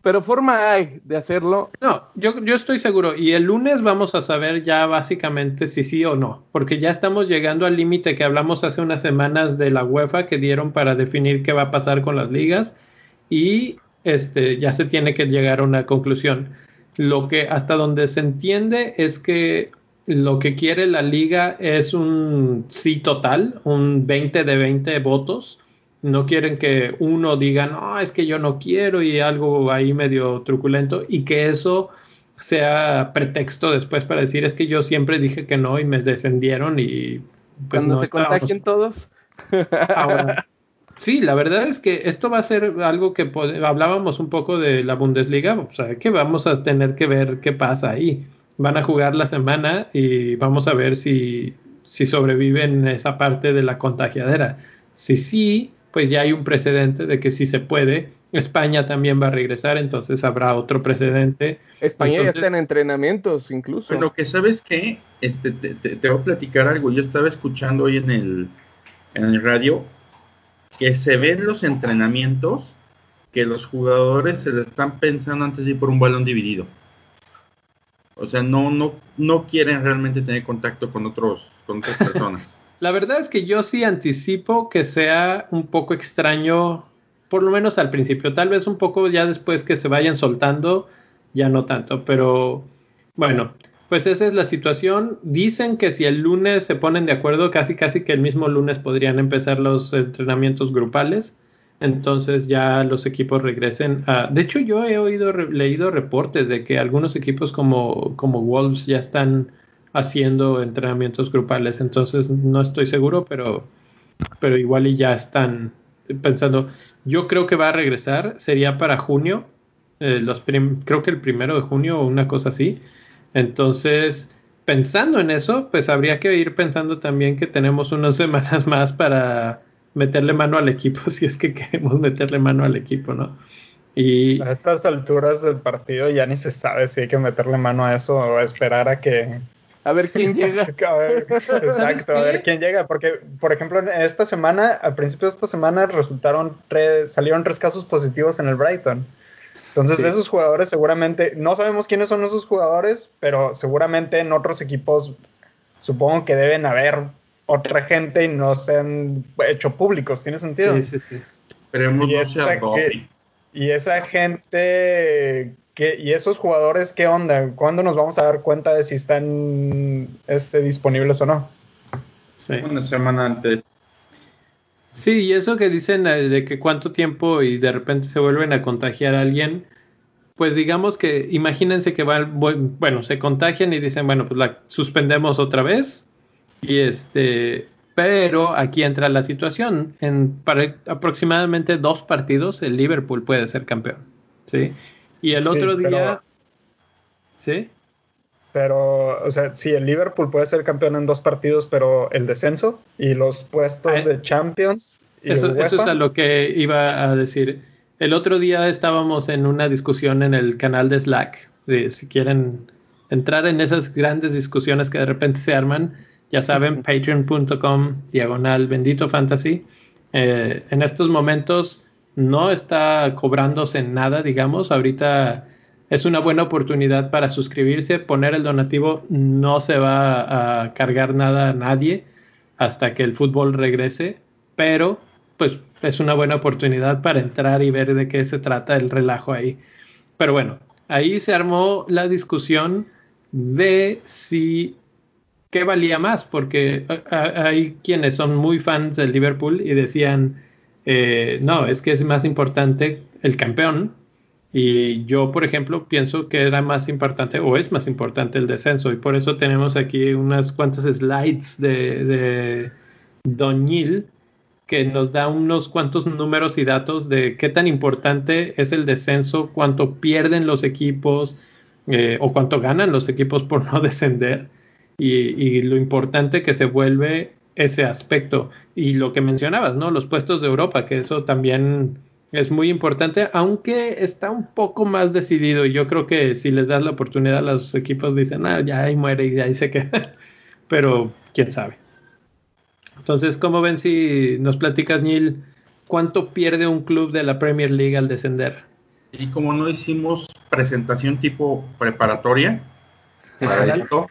pero forma hay de hacerlo. No, yo, yo estoy seguro. Y el lunes vamos a saber ya básicamente si sí o no, porque ya estamos llegando al límite que hablamos hace unas semanas de la UEFA que dieron para definir qué va a pasar con las ligas y este ya se tiene que llegar a una conclusión. Lo que hasta donde se entiende es que lo que quiere la liga es un sí total, un 20 de 20 votos. No quieren que uno diga, no, es que yo no quiero y algo ahí medio truculento y que eso sea pretexto después para decir es que yo siempre dije que no y me descendieron y pues cuando se contagien todos. Ahora, sí, la verdad es que esto va a ser algo que hablábamos un poco de la Bundesliga, o sea, que vamos a tener que ver qué pasa ahí. Van a jugar la semana y vamos a ver si, si sobreviven esa parte de la contagiadera. Si sí, pues ya hay un precedente de que si se puede. España también va a regresar, entonces habrá otro precedente. España ya está en entrenamientos incluso. Pero que sabes que este, te, voy a platicar algo. Yo estaba escuchando hoy en el, en el radio que se ven los entrenamientos que los jugadores se le están pensando antes de ir por un balón dividido. O sea, no, no, no quieren realmente tener contacto con otros, con otras personas. La verdad es que yo sí anticipo que sea un poco extraño, por lo menos al principio. Tal vez un poco ya después que se vayan soltando, ya no tanto. Pero bueno, pues esa es la situación. Dicen que si el lunes se ponen de acuerdo, casi casi que el mismo lunes podrían empezar los entrenamientos grupales. Entonces ya los equipos regresen a... De hecho, yo he oído, leído reportes de que algunos equipos como, como Wolves ya están haciendo entrenamientos grupales. Entonces no estoy seguro, pero, pero igual y ya están pensando. Yo creo que va a regresar, sería para junio, eh, los creo que el primero de junio o una cosa así. Entonces, pensando en eso, pues habría que ir pensando también que tenemos unas semanas más para meterle mano al equipo, si es que queremos meterle mano al equipo, ¿no? Y a estas alturas del partido ya ni se sabe si hay que meterle mano a eso o esperar a que a ver quién llega. exacto, a ver quién llega. Porque, por ejemplo, esta semana, al principio de esta semana, resultaron salieron tres casos positivos en el Brighton. Entonces, esos jugadores seguramente, no sabemos quiénes son esos jugadores, pero seguramente en otros equipos supongo que deben haber otra gente y no se han hecho públicos. ¿Tiene sentido? Sí, sí, sí. y, esa, y esa gente ¿Y esos jugadores qué onda? ¿Cuándo nos vamos a dar cuenta de si están este, disponibles o no? Sí. Una semana antes. Sí, y eso que dicen eh, de que cuánto tiempo y de repente se vuelven a contagiar a alguien, pues digamos que imagínense que va, bueno, se contagian y dicen, bueno, pues la suspendemos otra vez y este, pero aquí entra la situación, en para aproximadamente dos partidos el Liverpool puede ser campeón, ¿sí? Y el otro día... ¿Sí? Pero, o sea, sí, el Liverpool puede ser campeón en dos partidos, pero el descenso y los puestos ah, de Champions. eso, eso, es a lo que iba a decir. El otro día estábamos en una discusión en el canal de Slack, de si quieren entrar en esas grandes discusiones que de repente se arman, ya saben, patreon.com diagonal bendito fantasy. Eh, en estos momentos no está cobrándose nada, digamos. Ahorita es una buena oportunidad para suscribirse, poner el donativo, no se va a cargar nada a nadie hasta que el fútbol regrese, pero pues es una buena oportunidad para entrar y ver de qué se trata el relajo ahí. Pero bueno, ahí se armó la discusión de si qué valía más, porque hay quienes son muy fans del Liverpool y decían, eh, no, es que es más importante el campeón. Y yo, por ejemplo, pienso que era más importante o es más importante el descenso. Y por eso tenemos aquí unas cuantas slides de, de Doñil que nos da unos cuantos números y datos de qué tan importante es el descenso, cuánto pierden los equipos eh, o cuánto ganan los equipos por no descender y, y, lo importante que se vuelve ese aspecto. Y lo que mencionabas, ¿no? Los puestos de Europa, que eso también es muy importante, aunque está un poco más decidido. Y yo creo que si les das la oportunidad, los equipos dicen, ah, ya ahí muere y ahí se queda. Pero quién sabe. Entonces, ¿cómo ven si nos platicas, Neil, cuánto pierde un club de la Premier League al descender? Y como no hicimos presentación tipo preparatoria para esto,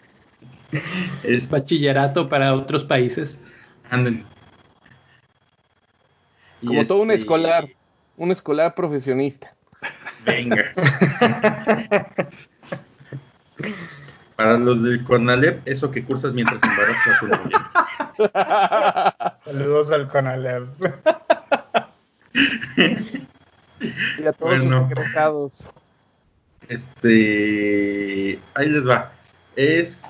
es bachillerato para otros países. Como todo un este, escolar, un escolar profesionista. Venga. Para los del Conalep, eso que cursas mientras embarazas a tu novia. Saludos al Conalep. y a todos bueno, sus egresados. Este, ahí les va. Es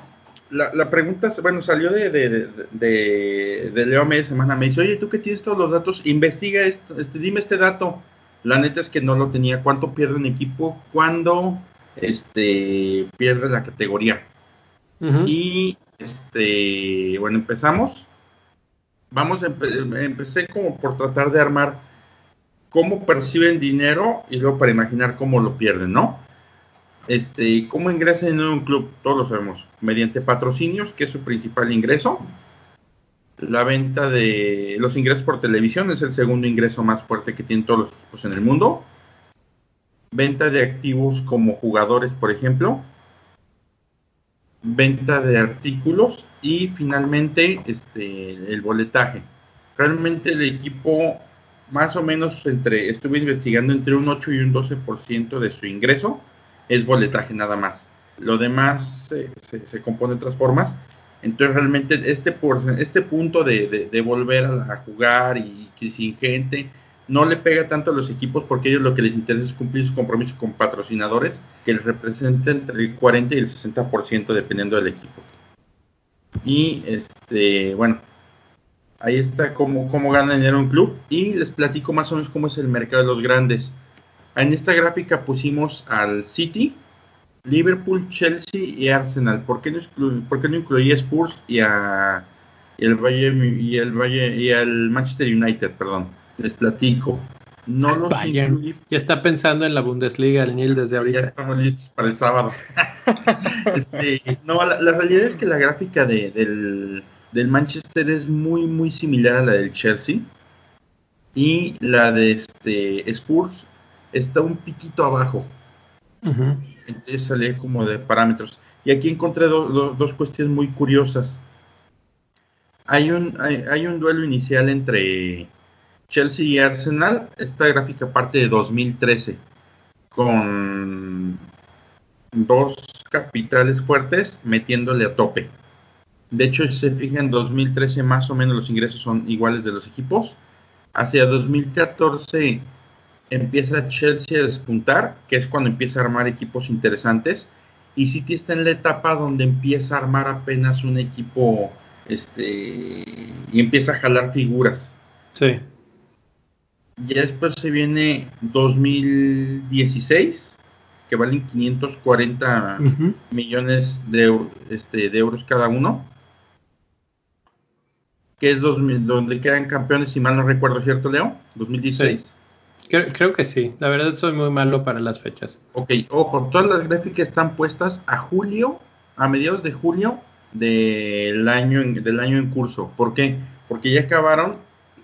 la, la pregunta, bueno, salió de, de, de, de Leo media semana. Me dice, oye, tú que tienes todos los datos, investiga esto, este, dime este dato. La neta es que no lo tenía. ¿Cuánto pierde un equipo cuando este, pierde la categoría? Y este, bueno, empezamos. Vamos, empecé como por tratar de armar cómo perciben dinero y luego para imaginar cómo lo pierden, ¿no? Este, ¿Cómo ingresan en un club? Todos lo sabemos. Mediante patrocinios, que es su principal ingreso. La venta de los ingresos por televisión es el segundo ingreso más fuerte que tienen todos los equipos en el mundo. Venta de activos como jugadores, por ejemplo. Venta de artículos y finalmente este, el boletaje. Realmente el equipo más o menos entre, estuve investigando entre un 8 y un 12% de su ingreso es boletaje nada más. Lo demás se, compone de otras formas. Entonces realmente este, por, este punto de, de, volver a, jugar y que sin gente no le pega tanto a los equipos porque ellos lo que les interesa es cumplir sus compromisos con patrocinadores que les representen entre el 40 y el 60% dependiendo del equipo. Y este, bueno, ahí está cómo, cómo gana dinero un club y les platico más o menos cómo es el mercado de los grandes. En esta gráfica pusimos al City, Liverpool, Chelsea y Arsenal. ¿Por qué no, por qué no incluía Spurs y, a, el Valle y el Valle y el Manchester United, perdón? Les platico. No los Ya está pensando en la Bundesliga el Nil desde ahorita. Ya estamos listos para el sábado. Este, no, la, realidad es que la gráfica de, del, del Manchester es muy muy similar a la del Chelsea y la de este Spurs está un piquito abajo. Entonces sale como de parámetros. Y aquí encontré dos cuestiones muy curiosas. Hay un, hay, un duelo inicial entre Chelsea y Arsenal. Esta gráfica parte de 2013 con dos capitales fuertes metiéndole a tope. De hecho, si se fijan, en 2013 más o menos los ingresos son iguales de los equipos. Hacia 2014 empieza Chelsea a despuntar, que es cuando empieza a armar equipos interesantes, y City está en la etapa donde empieza a armar apenas un equipo este y empieza a jalar figuras. Sí. Ya después se viene 2016, que valen 540 millones de, este, de euros cada uno, que es donde quedan campeones, si mal no recuerdo, ¿cierto, Leo? 2016. Creo, que sí. La verdad soy muy malo para las fechas. Ok, ojo, todas las gráficas están puestas a julio, a mediados de julio del año en, del año en curso. ¿Por qué? Porque ya acabaron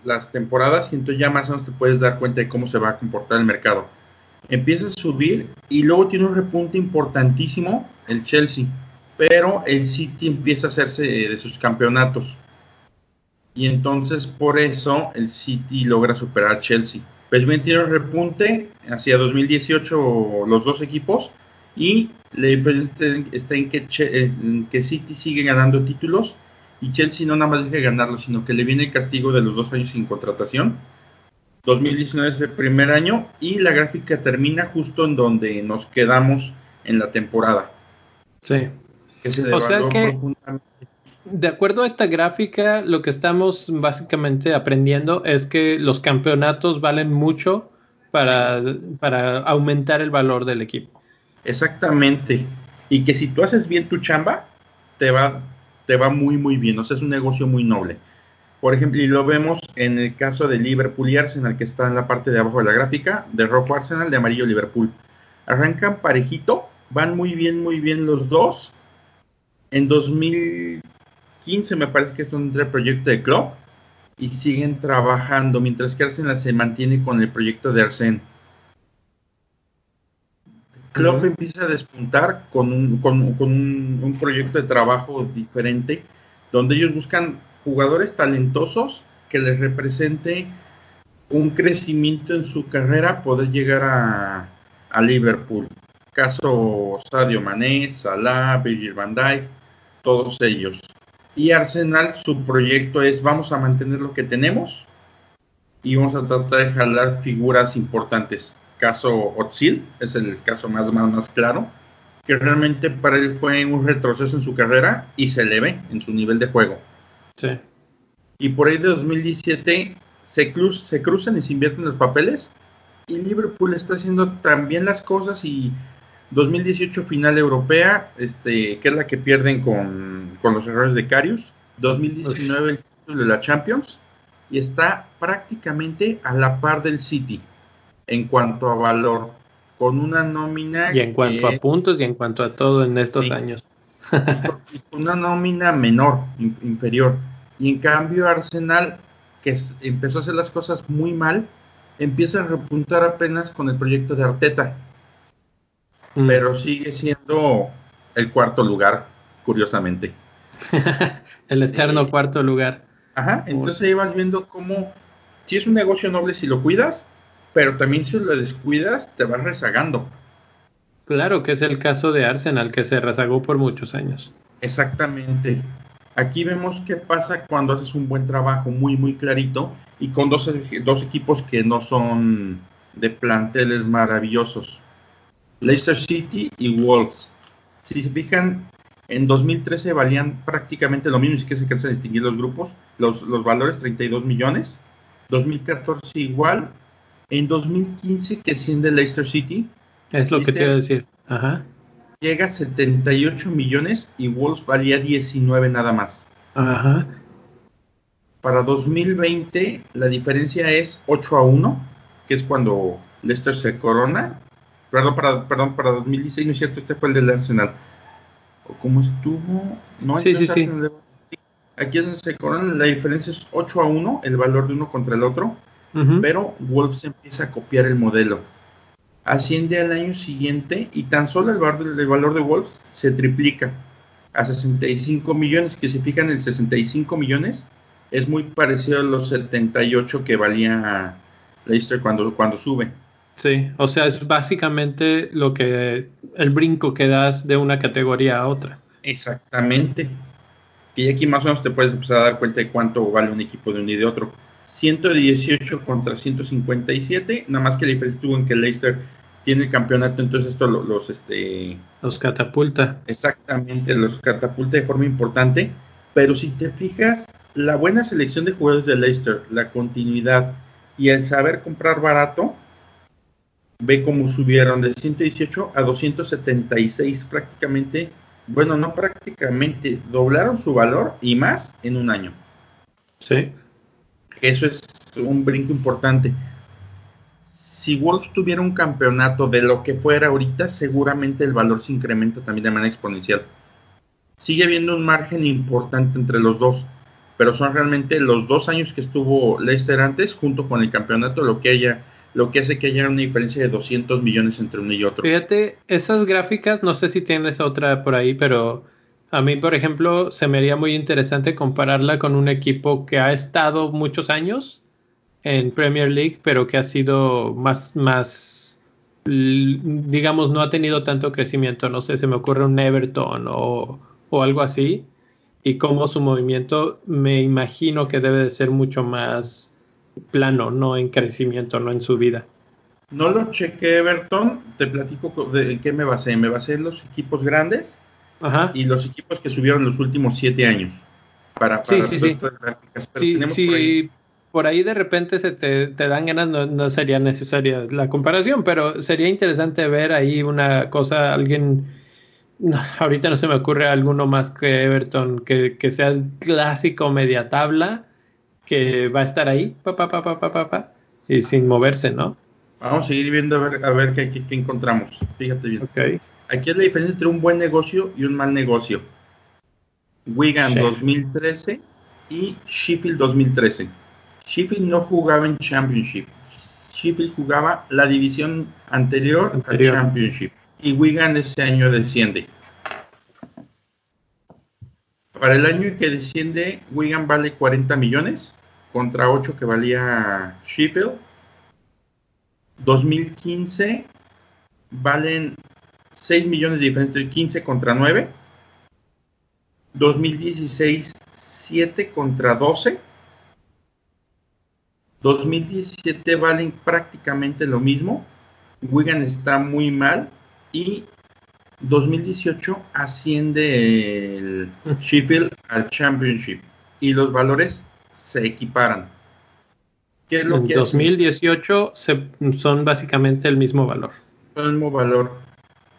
las temporadas y entonces ya más o menos te puedes dar cuenta de cómo se va a comportar el mercado. Empieza a subir y luego tiene un repunte importantísimo el Chelsea, pero el City empieza a hacerse de sus campeonatos. Y entonces por eso el City logra superar a Chelsea pues tiene un repunte hacia 2018 los dos equipos y la diferencia está en que, en que City sigue ganando títulos y Chelsea no nada más deja de ganarlo, sino que le viene el castigo de los dos años sin contratación. 2019 es el primer año y la gráfica termina justo en donde nos quedamos en la temporada. Sí. o sea que de acuerdo a esta gráfica, lo que estamos básicamente aprendiendo es que los campeonatos valen mucho para, para aumentar el valor del equipo. Exactamente. Y que si tú haces bien tu chamba, te va, te va muy, muy bien. O sea, es un negocio muy noble. Por ejemplo, y lo vemos en el caso de Liverpool y Arsenal, que está en la parte de abajo de la gráfica, de rojo Arsenal, de amarillo Liverpool. Arrancan parejito, van muy bien, muy bien los dos. En 2000, 15 me parece que es donde el proyecto de Klopp y siguen trabajando, mientras que Arsenal se mantiene con el proyecto de Arsene. Klopp empieza a despuntar con, un, con, un, proyecto de trabajo diferente, donde ellos buscan jugadores talentosos que les represente un crecimiento en su carrera, poder llegar a, a Liverpool. caso Sadio Mané, Salah, Virgil van Dijk, todos ellos. Y Arsenal, su proyecto es vamos a mantener lo que tenemos y vamos a tratar de jalar figuras importantes. Caso Otsil es el caso más, más, más claro, que realmente para él fue un retroceso en su carrera y se le ve en su nivel de juego. Sí. Y por ahí de 2017 se, cruz, se cruzan y se invierten los papeles y Liverpool está haciendo también las cosas y 2018 final europea, este, que es la que pierden con, con los errores de Carius. 2019 el título de la Champions y está prácticamente a la par del City en cuanto a valor, con una nómina. Y en cuanto a puntos y en cuanto a todo en estos años. una nómina menor, inferior. Y en cambio Arsenal, que empezó a hacer las cosas muy mal, empieza a repuntar apenas con el proyecto de Arteta. Mm. Pero sigue siendo el cuarto lugar, curiosamente. el eterno cuarto lugar. Ajá, entonces ahí vas viendo cómo, si es un negocio noble si lo cuidas, pero también si lo descuidas te vas rezagando. Claro que es el caso de Arsenal, que se rezagó por muchos años. Exactamente. Aquí vemos qué pasa cuando haces un buen trabajo muy, muy clarito y con dos, dos equipos que no son de planteles maravillosos. Leicester City y Wolves. Si se fijan, en 2013 valían prácticamente lo mismo, si que se quieren distinguir los grupos, los, los valores 32 millones. 2014 igual. En 2015 que asciende Leicester City. Es lo que te iba a decir. Ajá. Llega a 78 millones y Wolves valía 19 nada más. Ajá. Para 2020 la diferencia es 8 a 1, que es cuando Leicester se corona. Perdón, para, perdón, para 2016 no es cierto, este fue el del Arsenal. O como estuvo, no sí, sí, sí. Aquí es donde se corona, la diferencia es 8 a 1, el valor de uno contra el otro, pero Wolves empieza a copiar el modelo. Asciende al año siguiente y tan solo el valor, el valor de Wolves se triplica a 65 millones, que si fijan el 65 millones es muy parecido a los 78 que valía Leicester cuando, cuando sube. Sí, o sea, es básicamente lo que el brinco que das de una categoría a otra. Exactamente. Y aquí más o menos te puedes empezar a dar cuenta de cuánto vale un equipo de uno y de otro. 118 contra 157, nada más que la diferencia estuvo en que Leicester tiene el campeonato, entonces esto los, los este los catapulta. Exactamente, los catapulta de forma importante, pero si te fijas, la buena selección de jugadores de Leicester, la continuidad y el saber comprar barato, ve cómo subieron de 118 a 276 prácticamente, bueno, no prácticamente, doblaron su valor y más en un año. Sí. Eso es un brinco importante. Si Wolves tuviera un campeonato de lo que fuera ahorita, seguramente el valor se incrementa también de manera exponencial. Sigue habiendo un margen importante entre los dos pero son realmente los dos años que estuvo Leicester antes, junto con el campeonato, lo que haya lo que hace que haya una diferencia de 200 millones entre uno y otro. Fíjate, esas gráficas, no sé si tienes otra por ahí, pero a mí, por ejemplo, se me haría muy interesante compararla con un equipo que ha estado muchos años en Premier League, pero que ha sido más, más, digamos, no ha tenido tanto crecimiento. No sé, se me ocurre un Everton o, o algo así y cómo su movimiento me imagino que debe de ser mucho más plano, no en crecimiento, no en su vida. No lo chequé Everton, te platico de qué me basé. Me basé en los equipos grandes y los equipos que subieron los últimos siete años. Para, sí, sí, sí. sí, por ahí... por ahí de repente se te, te dan ganas, no, no, sería necesaria la comparación, pero sería interesante ver ahí una cosa, alguien ahorita no se me ocurre alguno más que Everton que, sea el clásico media tabla que va a estar ahí pa, pa, pa, y sin moverse, ¿no? Vamos a seguir viendo a ver, a ver qué, encontramos. Fíjate bien. Okay. Aquí es la diferencia entre un buen negocio y un mal negocio. Wigan 2013 y Sheffield 2013. Sheffield no jugaba en Championship. Sheffield jugaba la división anterior, anterior. al Championship y Wigan ese año desciende. Para el año que desciende, Wigan vale 40 millones contra 8 que valía Sheffield. 2015 valen 6 millones de diferencia, 15 contra 9. 2016, 7 contra 12. 2017 valen prácticamente lo mismo. Wigan está muy mal y 2018 asciende el Sheffield al Championship y los valores se equiparan. ¿Qué es lo en que 2018 se, son básicamente el mismo valor. El mismo valor.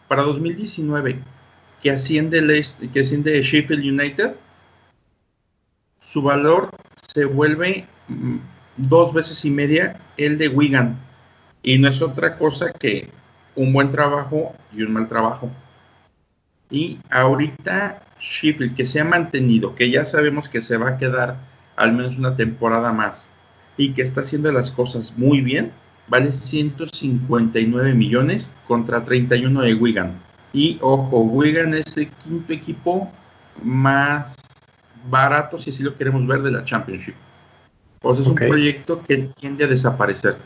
Para 2019, que asciende, el, que asciende Sheffield United, su valor se vuelve mm, dos veces y media el de Wigan. Y no es otra cosa que un buen trabajo y un mal trabajo. Y ahorita Sheffield, que se ha mantenido, que ya sabemos que se va a quedar al menos una temporada más y que está haciendo las cosas muy bien, vale 159 millones contra 31 de Wigan. Y ojo, Wigan es el quinto equipo más barato, si así lo queremos ver, de la Championship. O sea, es un proyecto que tiende a desaparecer.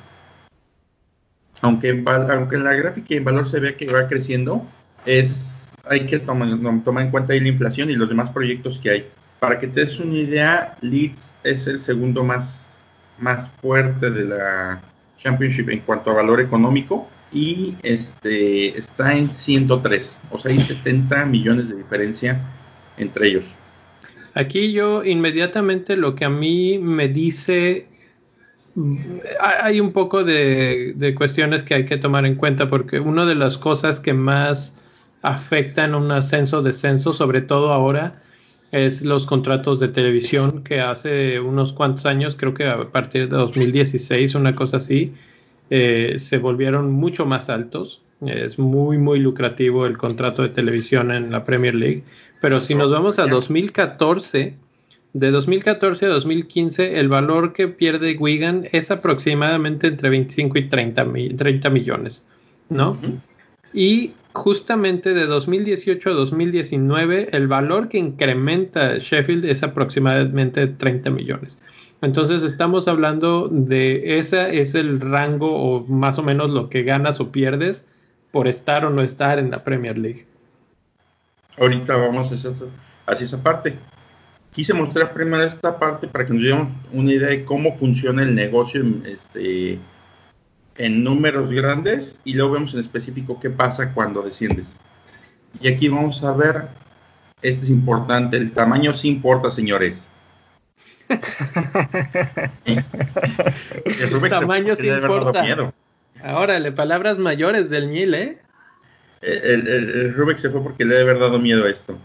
Aunque en, aunque en la gráfica y en valor se vea que va creciendo, es hay que tomar, tomar en cuenta ahí la inflación y los demás proyectos que hay. Para que te des una idea, Leeds es el segundo más, más fuerte de la Championship en cuanto a valor económico y este está en 103, o sea, hay 70 millones de diferencia entre ellos. Aquí yo inmediatamente lo que a mí me dice, hay un poco de, de cuestiones que hay que tomar en cuenta porque una de las cosas que más afectan un ascenso-descenso, sobre todo ahora, es los contratos de televisión que hace unos cuantos años, creo que a partir de 2016, una cosa así, eh, se volvieron mucho más altos. Es muy, muy lucrativo el contrato de televisión en la Premier League. Pero si nos vamos a 2014, de 2014 a 2015, el valor que pierde Wigan es aproximadamente entre 25 y 30, 30 millones, ¿no? Y justamente de 2018 a 2019 el valor que incrementa Sheffield es aproximadamente 30 millones. Entonces estamos hablando de ese es el rango o más o menos lo que ganas o pierdes por estar o no estar en la Premier League. Ahorita vamos hacia esa parte. Quise mostrar primero esta parte para que nos demos una idea de cómo funciona el negocio este, en números grandes y luego vemos en específico qué pasa cuando desciendes. Y aquí vamos a ver, esto es importante, el tamaño sí importa, señores. el tamaño sí importa. Ahora, le palabras mayores del Nil, ¿eh? El, el, Rubik se fue porque le debe haber dado miedo a esto.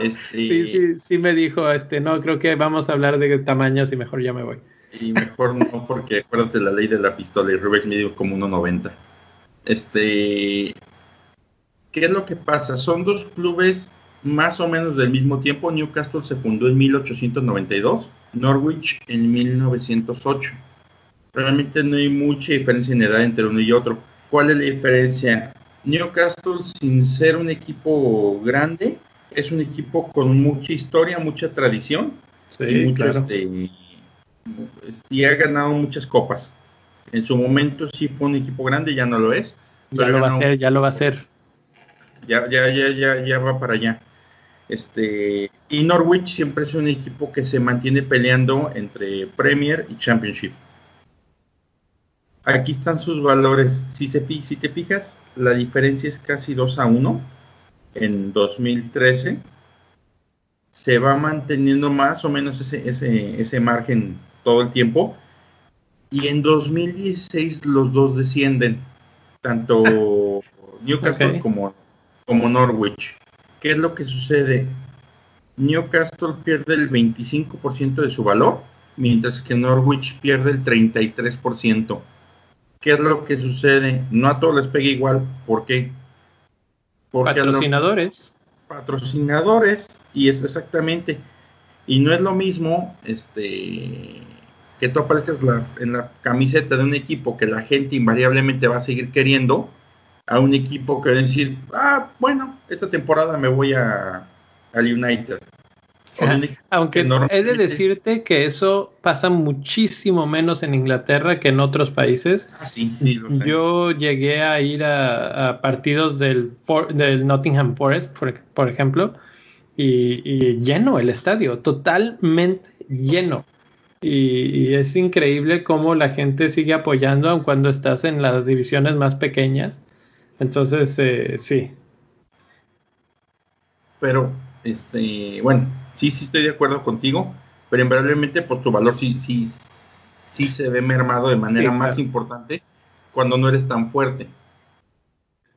Este... Sí, sí, sí me dijo, este, no, creo que vamos a hablar de tamaños y mejor ya me voy. Y mejor no, porque acuérdate la ley de la pistola y Rubik me dio como 1.90. Este. ¿Qué es lo que pasa? Son dos clubes más o menos del mismo tiempo. Newcastle se fundó en 1892, Norwich en 1908. Realmente no hay mucha diferencia en edad entre uno y otro. ¿Cuál es la diferencia? Newcastle, sin ser un equipo grande, es un equipo con mucha historia, mucha tradición. Sí, y claro. Este, y ha ganado muchas copas. En su momento sí fue un equipo grande, ya no lo es. Ya lo va a hacer, ya lo va a hacer. Ya, ya, ya, ya, ya va para allá. Este, y Norwich siempre es un equipo que se mantiene peleando entre Premier y Championship. Aquí están sus valores. Si, se, si te fijas, la diferencia es casi 2 a 1 en 2013. Se va manteniendo más o menos ese, ese, ese margen todo el tiempo. Y en 2016 los dos descienden, tanto Newcastle como, como Norwich. ¿Qué es lo que sucede? Newcastle pierde el 25% de su valor, mientras que Norwich pierde el 33%. ¿Qué es lo que sucede? No a todos les pega igual. ¿Por qué? Porque patrocinadores. patrocinadores, y es exactamente. Y no es lo mismo este, que tú aparezcas en la camiseta de un equipo que la gente invariablemente va a seguir queriendo, a un equipo que va a decir, ah, bueno, esta temporada me voy a, al United. Aunque he de decirte que eso pasa muchísimo menos en Inglaterra que en otros países. Ah, sí, Yo llegué a ir a, partidos del, del, Nottingham Forest, por, ejemplo, y, lleno el estadio, totalmente lleno. Y, es increíble cómo la gente sigue apoyando aun cuando estás en las divisiones más pequeñas. Entonces, eh, sí. Pero, este, bueno, sí, sí estoy de acuerdo contigo, pero invariablemente por tu valor sí, sí, sí se ve mermado de manera más importante cuando no eres tan fuerte.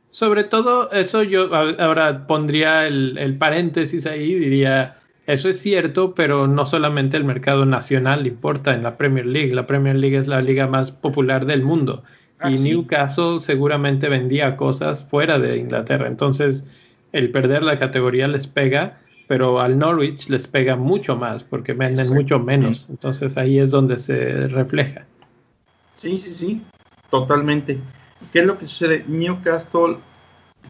Sobre todo, eso yo ahora pondría el, el, paréntesis ahí, diría, eso es cierto, pero no solamente el mercado nacional importa en la Premier League, la Premier League es la liga más popular del mundo ah, y Newcastle seguramente vendía cosas fuera de Inglaterra, entonces el perder la categoría les pega, pero al Norwich les pega mucho más porque venden mucho menos. Entonces ahí es donde se refleja. Sí, sí, sí, totalmente. ¿Qué es lo que sucede? Newcastle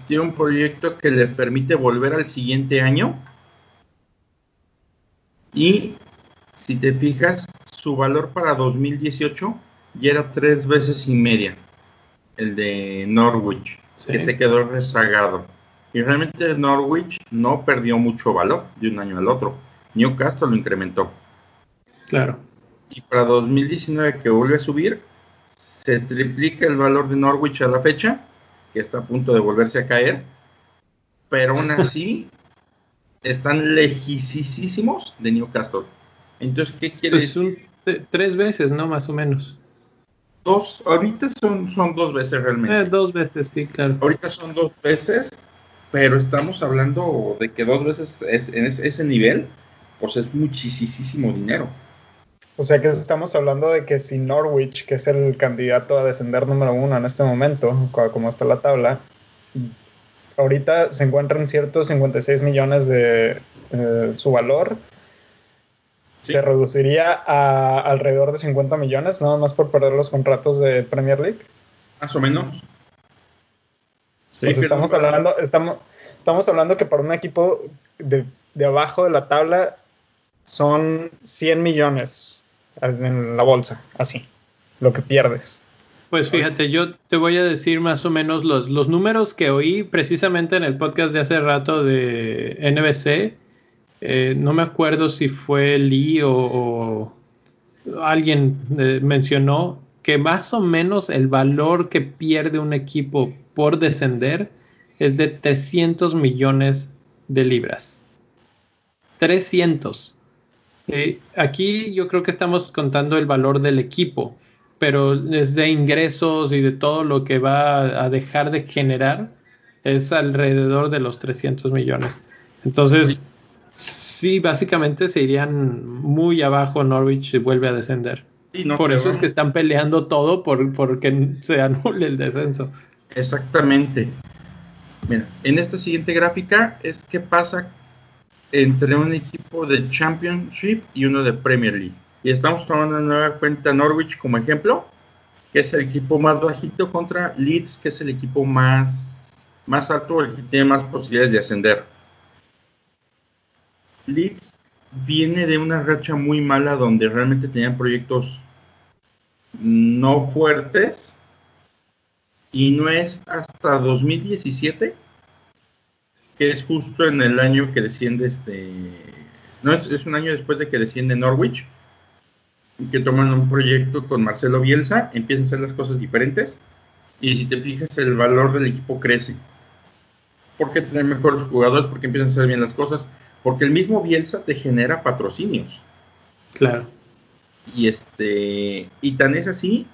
tiene un proyecto que le permite volver al siguiente año. Y si te fijas, su valor para 2018 ya era tres veces y media el de Norwich, que se quedó rezagado. Y realmente Norwich no perdió mucho valor de un año al otro. Newcastle lo incrementó. Claro. Y para 2019 que vuelve a subir, se triplica el valor de Norwich a la fecha, que está a punto de volverse a caer, pero aún así están lejísimos de Newcastle. Entonces, ¿qué quiere pues decir? tres veces, ¿no? Más o menos. Dos, ahorita son, son dos veces realmente. Eh, dos veces, sí, claro. Ahorita son dos veces pero estamos hablando de que dos veces es, en ese, nivel, pues es muchísimo dinero. O sea que estamos hablando de que si Norwich, que es el candidato a descender número uno en este momento, como está la tabla, ahorita se encuentra en ciertos 56 millones de eh, su valor, se reduciría a alrededor de 50 millones, nada más por perder los contratos de Premier League. Más o menos. Pues estamos hablando, estamos, estamos hablando que para un equipo de, abajo de la tabla son 100 millones en la bolsa, así, lo que pierdes. Pues fíjate, yo te voy a decir más o menos los, los números que oí precisamente en el podcast de hace rato de NBC. Eh, no me acuerdo si fue Lee o, alguien eh, mencionó que más o menos el valor que pierde un equipo por descender es de 300 millones de libras. 300. Eh, aquí yo creo que estamos contando el valor del equipo, pero es de ingresos y de todo lo que va a dejar de generar, es alrededor de los 300 millones. Entonces, sí, básicamente se irían muy abajo Norwich y vuelve a descender. por eso es que están peleando todo por, porque se anule el descenso. Exactamente. Mira, en esta siguiente gráfica es qué pasa entre un equipo de Championship y uno de Premier League. Estamos tomando una nueva cuenta Norwich como ejemplo, que es el equipo más bajito contra Leeds, que es el equipo más, más alto, el que tiene más posibilidades de ascender. Leeds viene de una racha muy mala donde realmente tenían proyectos no fuertes y no es hasta 2017 que es justo en el año que desciende este no es, es un año después de que desciende Norwich que toman un proyecto con Marcelo Bielsa empiezan a hacer las cosas diferentes y si te fijas el valor del equipo crece. Porque tener mejores jugadores porque empiezan a hacer bien las cosas porque el mismo Bielsa te genera patrocinios. Claro. Y este y tan es así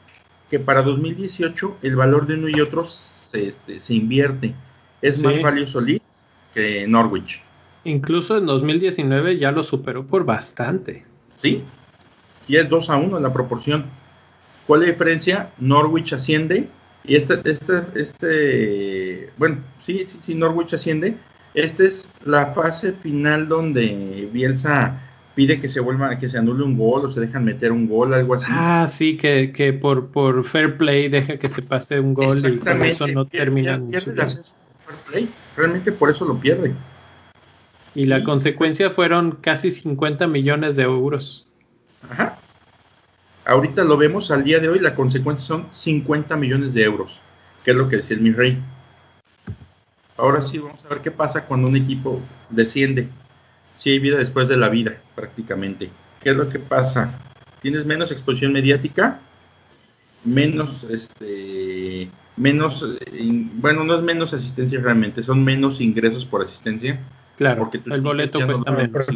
que para 2018 el valor de uno y otro se, este, se invierte. Es más valioso Leeds que Norwich. Incluso en 2019 ya lo superó por bastante. Sí, y es 2 a 1 la proporción. ¿Cuál es la diferencia? Norwich asciende y este, este, este, bueno, sí, sí, sí, Norwich asciende. Esta es la fase final donde Bielsa pide que se vuelva, que se anule un gol o se dejan meter un gol, algo así. Ah, sí, que, que por, por fair play deja que se pase un gol y por eso no terminan. Realmente por eso lo pierde. Y la consecuencia fueron casi 50 millones de euros. Ajá. Ahorita lo vemos al día de hoy, la consecuencia son 50 millones de euros, que es lo que decía el mi rey. Ahora sí, vamos a ver qué pasa cuando un equipo desciende. Si hay vida después de la vida, prácticamente. ¿Qué es lo que pasa? Tienes menos exposición mediática, menos, este, menos, bueno, no es menos asistencia realmente, son menos ingresos por asistencia. Claro, porque el boleto cuesta menos.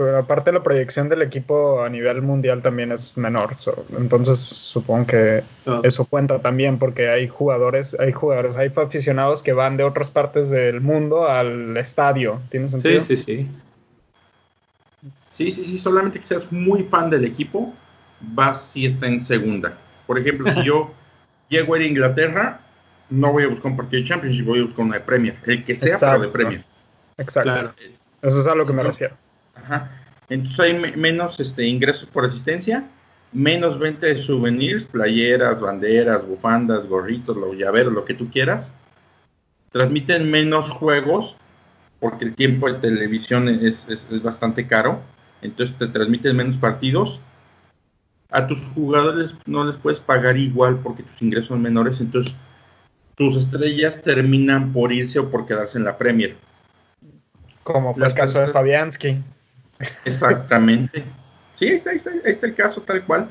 Pero aparte la proyección del equipo a nivel mundial también es menor, entonces supongo que eso cuenta también porque hay jugadores, hay jugadores, hay aficionados que van de otras partes del mundo al estadio, ¿tiene sentido? Sí, sí, sí. Sí, sí, sí, solamente que seas muy fan del equipo, vas si está en segunda. Por ejemplo, si yo llego a Inglaterra, no voy a buscar un partido de Championship, voy a buscar una de Premier, el que sea, pero de Premier. Exacto. Eso es a lo que me refiero. Ajá. Entonces hay menos este, ingresos por asistencia, menos venta de souvenirs, playeras, banderas, bufandas, gorritos, los llaveros, lo que tú quieras. Transmiten menos juegos porque el tiempo de televisión es, es bastante caro. Entonces te transmiten menos partidos a tus jugadores no les puedes pagar igual porque tus ingresos son menores, entonces tus estrellas terminan por irse o por quedarse en la Premier. Como fue el caso de Fabianski. Exactamente. Sí, ahí está, ahí está, el caso tal cual.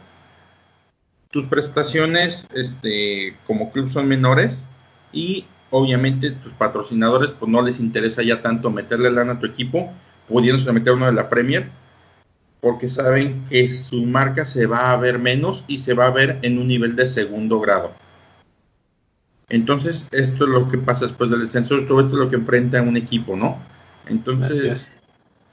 Tus prestaciones este, como club son menores y obviamente tus patrocinadores pues no les interesa ya tanto meterle lana a tu equipo, pudiéndose meter uno de la Premier, porque saben que su marca se va a ver menos y se va a ver en un nivel de segundo grado. Entonces, esto es lo que pasa después del descenso, todo esto es lo que enfrenta un equipo, ¿no? Entonces,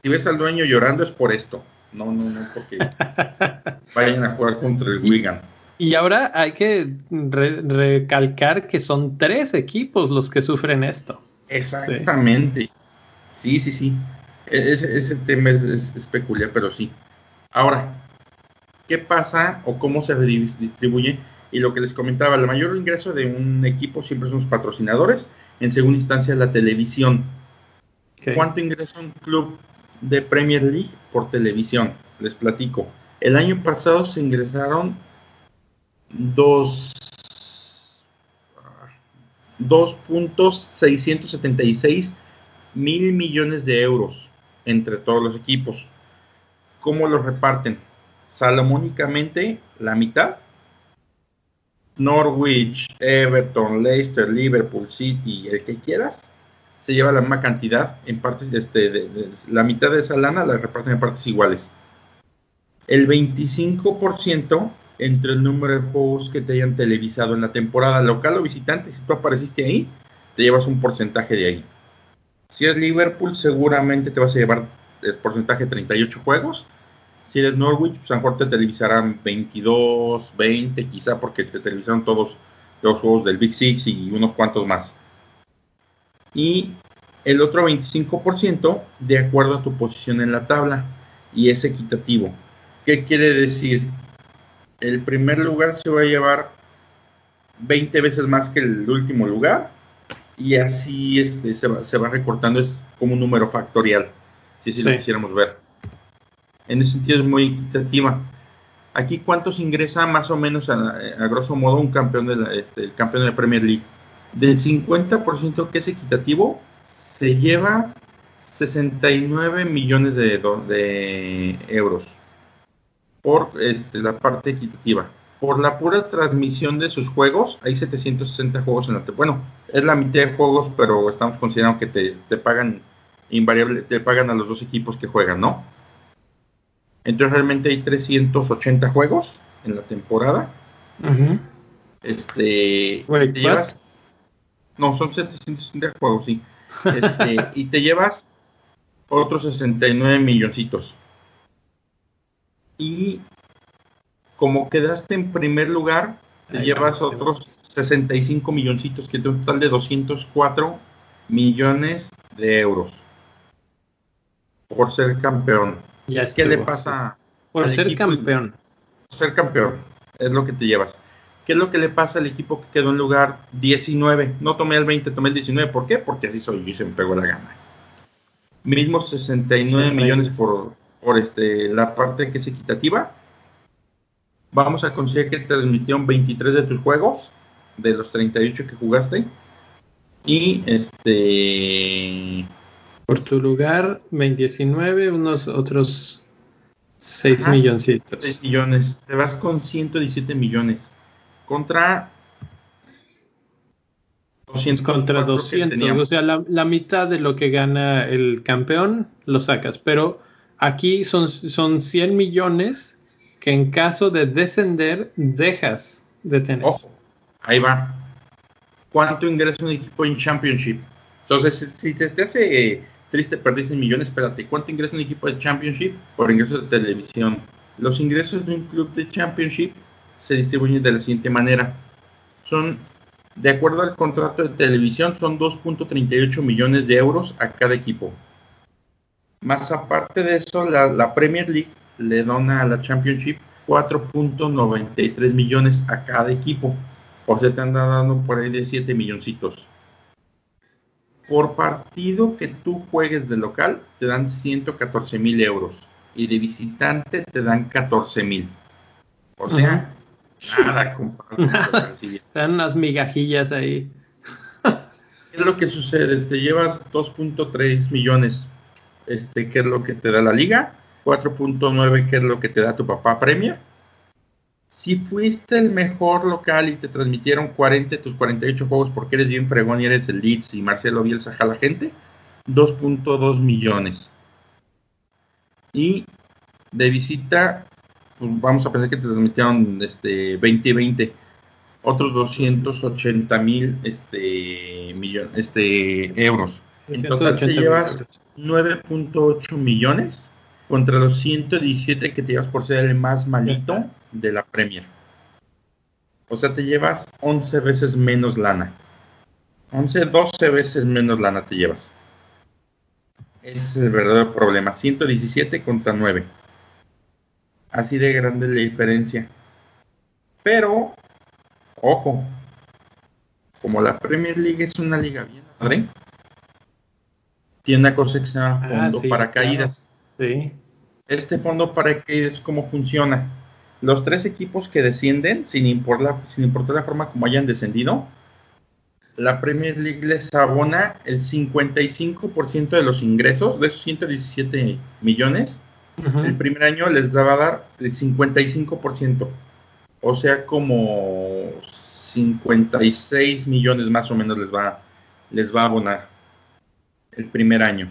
si ves al dueño llorando es por esto, no, no, no porque vayan a jugar contra el Wigan. Y ahora hay que recalcar que son tres equipos los que sufren esto. Exactamente. Sí, sí, sí. E-, ese, tema es, peculiar, pero sí. Ahora, ¿qué pasa o cómo se distribuye? Y lo que les comentaba, el mayor ingreso de un equipo siempre son los patrocinadores, en segunda instancia la televisión. ¿Cuánto ingresa un club de Premier League por televisión? Les platico. El año pasado se ingresaron dos 2.676 mil millones de euros entre todos los equipos. ¿Cómo los reparten? Salomónicamente la mitad. Norwich, Everton, Leicester, Liverpool, City, el que quieras, se lleva la misma cantidad en partes, este, de, la mitad de esa lana la reparten en partes iguales. El 25% entre el número de juegos que te hayan televisado en la temporada local o visitante, si tú apareciste ahí, te llevas un porcentaje de ahí. Si es Liverpool, seguramente te vas a llevar el porcentaje de 38 juegos. Si eres Norwich, pues a lo mejor te televisarán 22, 20, quizá porque te televisaron todos los juegos del Big Six y unos cuantos más. Y el otro 25% de acuerdo a tu posición en la tabla y es equitativo. ¿Qué quiere decir? El primer lugar se va a llevar 20 veces más que el último lugar y así este, se, va, se va recortando, es como un número factorial, si así lo quisiéramos ver. En ese sentido es muy equitativa. Aquí, ¿cuántos ingresa más o menos a, grosso modo un campeón de la, este, el campeón de la Premier League? Del 50% que es equitativo, se lleva 69 millones de, de euros por este, la parte equitativa por la pura transmisión de sus juegos, hay 760 juegos en la Bueno, es la mitad de juegos, pero estamos considerando que te, pagan invariable, te pagan a los dos equipos que juegan, ¿no? Entonces realmente hay 380 juegos en la temporada. Este, te llevas, no, son 760 juegos, sí. Este, y te llevas otros 69 milloncitos. Y como quedaste en primer lugar, te llevas otros 65 milloncitos, que es un total de 204 millones de euros por ser campeón. ¿Qué le pasa? Por ser campeón. Por ser campeón, es lo que te llevas. ¿Qué es lo que le pasa al equipo que quedó en lugar 19? No tomé el 20, tomé el 19. ¿Por qué? Porque así soy yo y se me pegó la gana. mismo 69 millones por, por este, la parte que es equitativa. Vamos a conseguir que transmitieron 23 de tus juegos, de los 38 que jugaste. Y este. Por tu lugar, 19, unos otros 6 milloncitos. 6 millones. Te vas con 117 millones. Contra 200 contra 200, o sea, la, mitad de lo que gana el campeón lo sacas, pero aquí son, son 100 millones que en caso de descender dejas de tener. Ojo, ahí va. ¿Cuánto ingresa un equipo en Championship? Entonces, si te, te hace eh, triste 100 millones, espérate, ¿cuánto ingresa un equipo de Championship por ingresos de televisión? Los ingresos de un club de Championship se distribuyen de la siguiente manera. Son de acuerdo al contrato de televisión, son 2.38 millones de euros a cada equipo. Más aparte de eso, la, Premier League le dona a la Championship 4.93 millones a cada equipo. O sea, te andan dando por ahí de 7 milloncitos. Por partido que tú juegues de local, te dan 114 mil euros. Y de visitante te dan 14 mil. O sea, Nada compadre. Están unas migajillas ahí. ¿Qué es lo que sucede? Te llevas 2.3 millones, este, que es lo que te da la liga, 4.9, que es lo que te da tu papá premia. Si fuiste el mejor local y te transmitieron 40 tus 48 juegos porque eres bien fregón y eres el Leeds y Marcelo Bielsa la gente, 2.2 millones. Y de visita vamos a pensar que te transmitieron este 2020 otros 280 mil este, millones este, euros. Entonces te llevas 9.8 millones contra los 117 que te llevas por ser el más malito de la Premier. O sea, te llevas 11 veces menos lana. 11, 12 veces menos lana te llevas. Ese es el verdadero problema. 117 contra 9. Así de grande la diferencia. Pero, ojo, como la Premier League es una liga bien padre, tiene una cosa que se llama ah, fondo para caídas. Sí. Este fondo para caídas, ¿cómo funciona? Los tres equipos que descienden, sin importar, sin importar la forma como hayan descendido, la Premier League les abona el 55% de los ingresos, de esos 117 millones, el primer año les va a dar el 55%, o sea, como 56 millones más o menos les va, les va a abonar el primer año.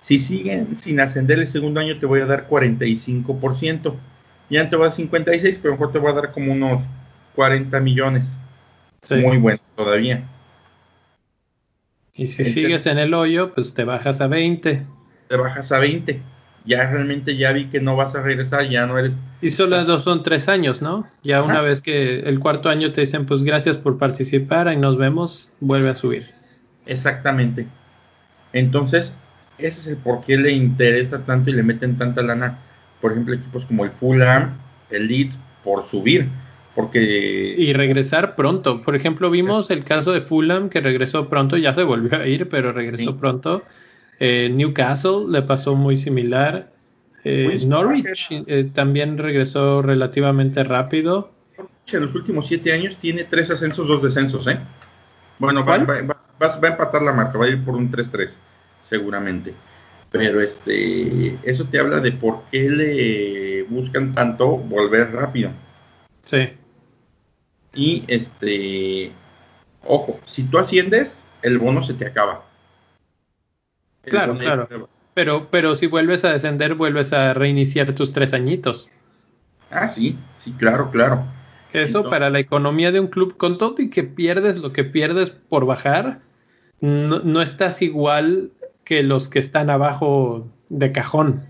Si siguen sin ascender el segundo año, te voy a dar 45%. Ya te voy a dar 56, pero mejor te voy a dar como unos 40 millones. Muy bueno todavía. Y si sigues en el hoyo, pues te bajas a 20 te bajas a 20. Ya realmente ya vi que no vas a regresar, ya no eres... Y solo dos son tres años, ¿no? Ya una vez que el cuarto año te dicen, pues gracias por participar y nos vemos, vuelve a subir. Exactamente. Entonces, ese es el por qué le interesa tanto y le meten tanta lana, por ejemplo, equipos como el Fulham, el Leeds, por subir. Porque... Y regresar pronto. Por ejemplo, vimos el caso de Fulham que regresó pronto, ya se volvió a ir, pero regresó pronto. Eh, Newcastle le pasó muy similar. Eh, Norwich eh, también regresó relativamente rápido. En los últimos siete años tiene tres ascensos, dos descensos, ¿eh? Bueno, va, a empatar la marca, va a ir por un 3-3, seguramente. Pero este, eso te habla de por qué le buscan tanto volver rápido. Sí. Y este, ojo, si tú asciendes, el bono se te acaba. Claro, claro. Pero, pero si vuelves a descender, vuelves a reiniciar tus tres añitos. Ah, sí, sí, claro, claro. Que eso para la economía de un club, con todo y que pierdes lo que pierdes por bajar, no, estás igual que los que están abajo de cajón.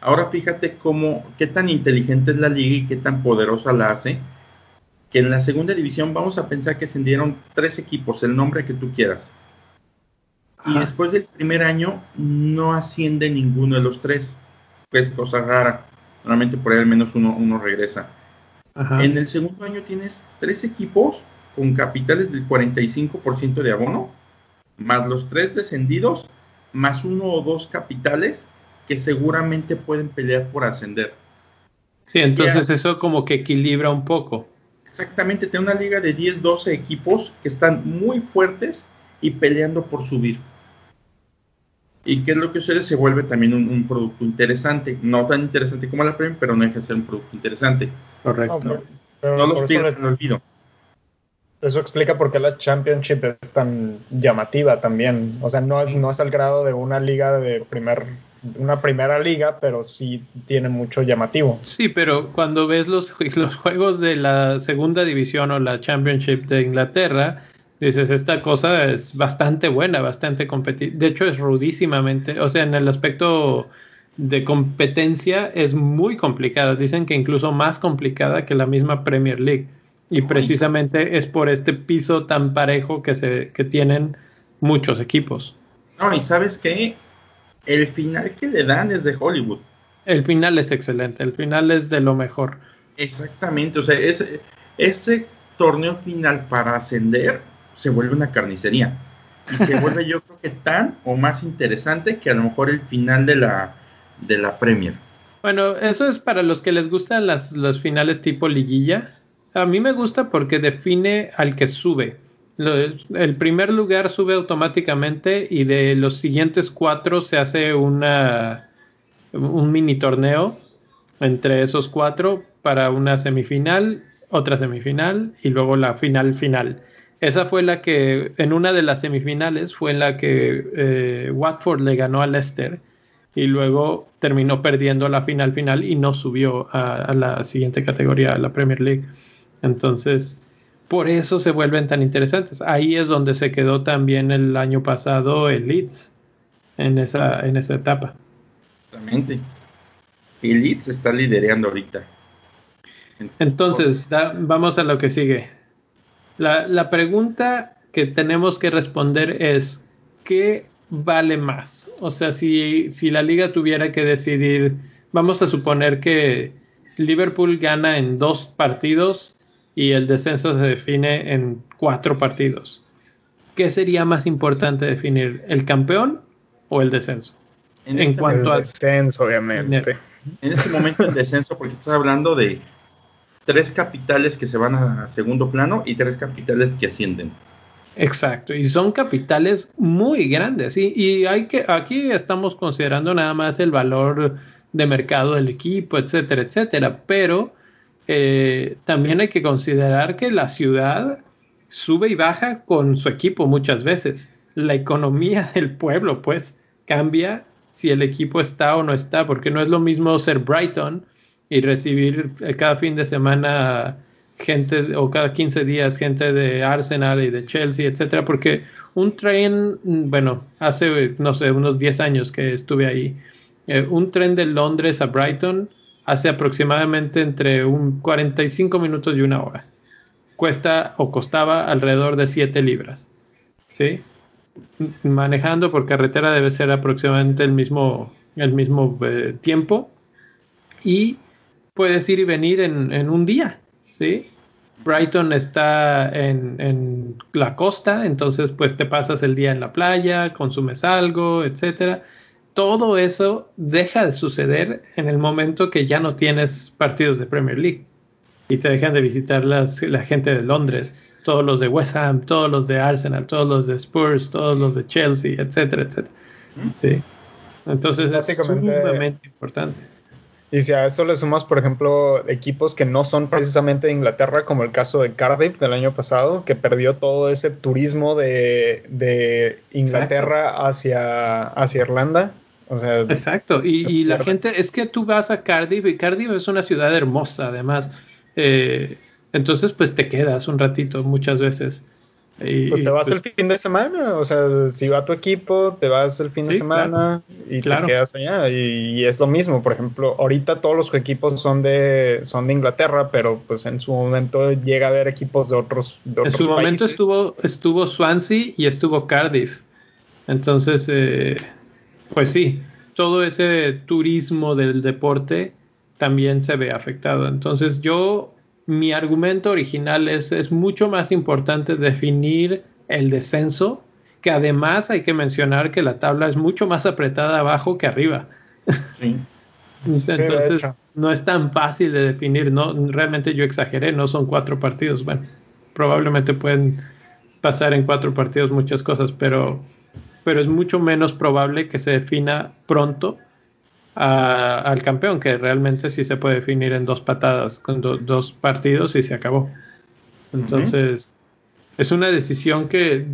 Ahora fíjate cómo, qué tan inteligente es la liga y qué tan poderosa la hace, que en la segunda división vamos a pensar que ascendieron tres equipos, el nombre que tú quieras. Y después del primer año no asciende ninguno de los tres. Es cosa rara. Normalmente por ahí al menos uno, uno regresa. En el segundo año tienes tres equipos con capitales del 45% de abono, más los tres descendidos más uno o dos capitales que seguramente pueden pelear por ascender. Sí, entonces eso como que equilibra un poco. Exactamente, tiene una liga de 10, 12 equipos que están muy fuertes y peleando por subir. ¿Y qué es lo que sucede? Se vuelve también un, producto interesante. No tan interesante como la Premier, pero no deja de ser un producto interesante. Correcto. No, pero no los pierdes en olvido. Eso explica por qué la Championship es tan llamativa también. O sea, no es, no es al grado de una liga de primer una primera liga, pero sí tiene mucho llamativo. Sí, pero cuando ves los, los juegos de la segunda división o la Championship de Inglaterra, dices, esta cosa es bastante buena, bastante competitiva. De hecho, es rudísimamente, o sea, en el aspecto de competencia es muy complicada. Dicen que incluso más complicada que la misma Premier League. Y precisamente es por este piso tan parejo que, se, que tienen muchos equipos. No, y sabes qué, el final que le dan es de Hollywood. El final es excelente, el final es de lo mejor. Exactamente, o sea, ese, ese torneo final para ascender se vuelve una carnicería. Y se vuelve yo creo que tan o más interesante que a lo mejor el final de la, de la Premier. Bueno, eso es para los que les gustan las, los finales tipo liguilla. A mí me gusta porque define al que sube el primer lugar sube automáticamente y de los siguientes cuatro se hace una, un mini torneo entre esos cuatro para una semifinal, otra semifinal y luego la final final. Esa fue la que, en una de las semifinales, fue la que eh, Watford le ganó a Leicester y luego terminó perdiendo la final final y no subió a, a la siguiente categoría, a la Premier League. Entonces, por eso se vuelven tan interesantes. Ahí es donde se quedó también el año pasado el Leeds en esa, en esa etapa. Exactamente. Y Leeds está liderando ahorita. Entonces, vamos a lo que sigue. La, la pregunta que tenemos que responder es, ¿qué vale más? O sea, si, si la liga tuviera que decidir, vamos a suponer que Liverpool gana en dos partidos y el descenso se define en cuatro partidos. ¿Qué sería más importante definir, el campeón o el descenso? En, este cuanto al descenso, obviamente. En este momento el descenso, porque estás hablando de tres capitales que se van a segundo plano y tres capitales que ascienden. Exacto, y son capitales muy grandes. Y, y hay que, aquí estamos considerando nada más el valor de mercado del equipo, etcétera, etcétera. Pero eh, también hay que considerar que la ciudad sube y baja con su equipo muchas veces. La economía del pueblo, pues, cambia si el equipo está o no está, porque no es lo mismo ser Brighton y recibir eh, cada fin de semana gente o cada 15 días gente de Arsenal y de Chelsea, etcétera, porque un tren, bueno, hace no sé, unos 10 años que estuve ahí, eh, un tren de Londres a Brighton hace aproximadamente entre un 45 minutos y una hora. Cuesta o costaba alrededor de 7 libras. ¿Sí? Manejando por carretera debe ser aproximadamente el mismo, el mismo eh, tiempo. Y puedes ir y venir en, un día. ¿Sí? Brighton está en, en, la costa, entonces pues te pasas el día en la playa, consumes algo, etcétera todo eso deja de suceder en el momento que ya no tienes partidos de Premier League y te dejan de visitar la gente de Londres, todos los de West Ham, todos los de Arsenal, todos los de Spurs, todos los de Chelsea, etcétera, etcétera. Sí. Entonces es sumamente importante. Y si a eso le sumas, por ejemplo, equipos que no son precisamente de Inglaterra, como el caso de Cardiff del año pasado, que perdió todo ese turismo de, Inglaterra hacia, hacia Irlanda, Exacto, y, la gente, es que tú vas a Cardiff y Cardiff es una ciudad hermosa además, eh, entonces pues te quedas un ratito muchas veces. Y, pues te vas pues el fin de semana, o sea, si va tu equipo, te vas el fin de semana y te quedas allá. Y, es lo mismo, por ejemplo, ahorita todos los equipos son de son de Inglaterra, pero pues en su momento llega a haber equipos de otros, de En su momento estuvo estuvo Swansea y estuvo Cardiff. Entonces, eh, pues sí, todo ese turismo del deporte también se ve afectado. Entonces yo, mi argumento original es, es mucho más importante definir el descenso que además hay que mencionar que la tabla es mucho más apretada abajo que arriba. Entonces no es tan fácil de definir, no realmente yo exageré, no son cuatro partidos, bueno, probablemente pueden pasar en cuatro partidos muchas cosas, pero pero es mucho menos probable que se defina pronto al campeón, que realmente sí se puede definir en dos patadas, con dos partidos y se acabó. Entonces, es una decisión que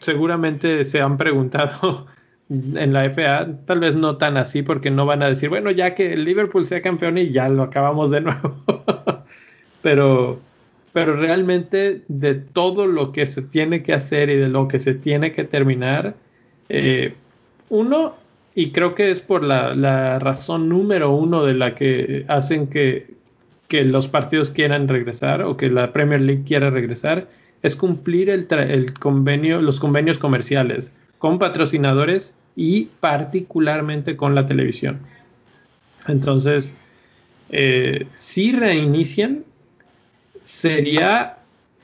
seguramente se han preguntado en la FA, tal vez no tan así porque no van a decir, bueno, ya que el Liverpool sea campeón y ya lo acabamos de nuevo. pero, pero realmente de todo lo que se tiene que hacer y de lo que se tiene que terminar, eh, uno, y creo que es por la, razón número uno de la que hacen que, que, los partidos quieran regresar o que la Premier League quiera regresar, es cumplir el, el convenio, los convenios comerciales con patrocinadores y particularmente con la televisión. Entonces, eh, si reinician, sería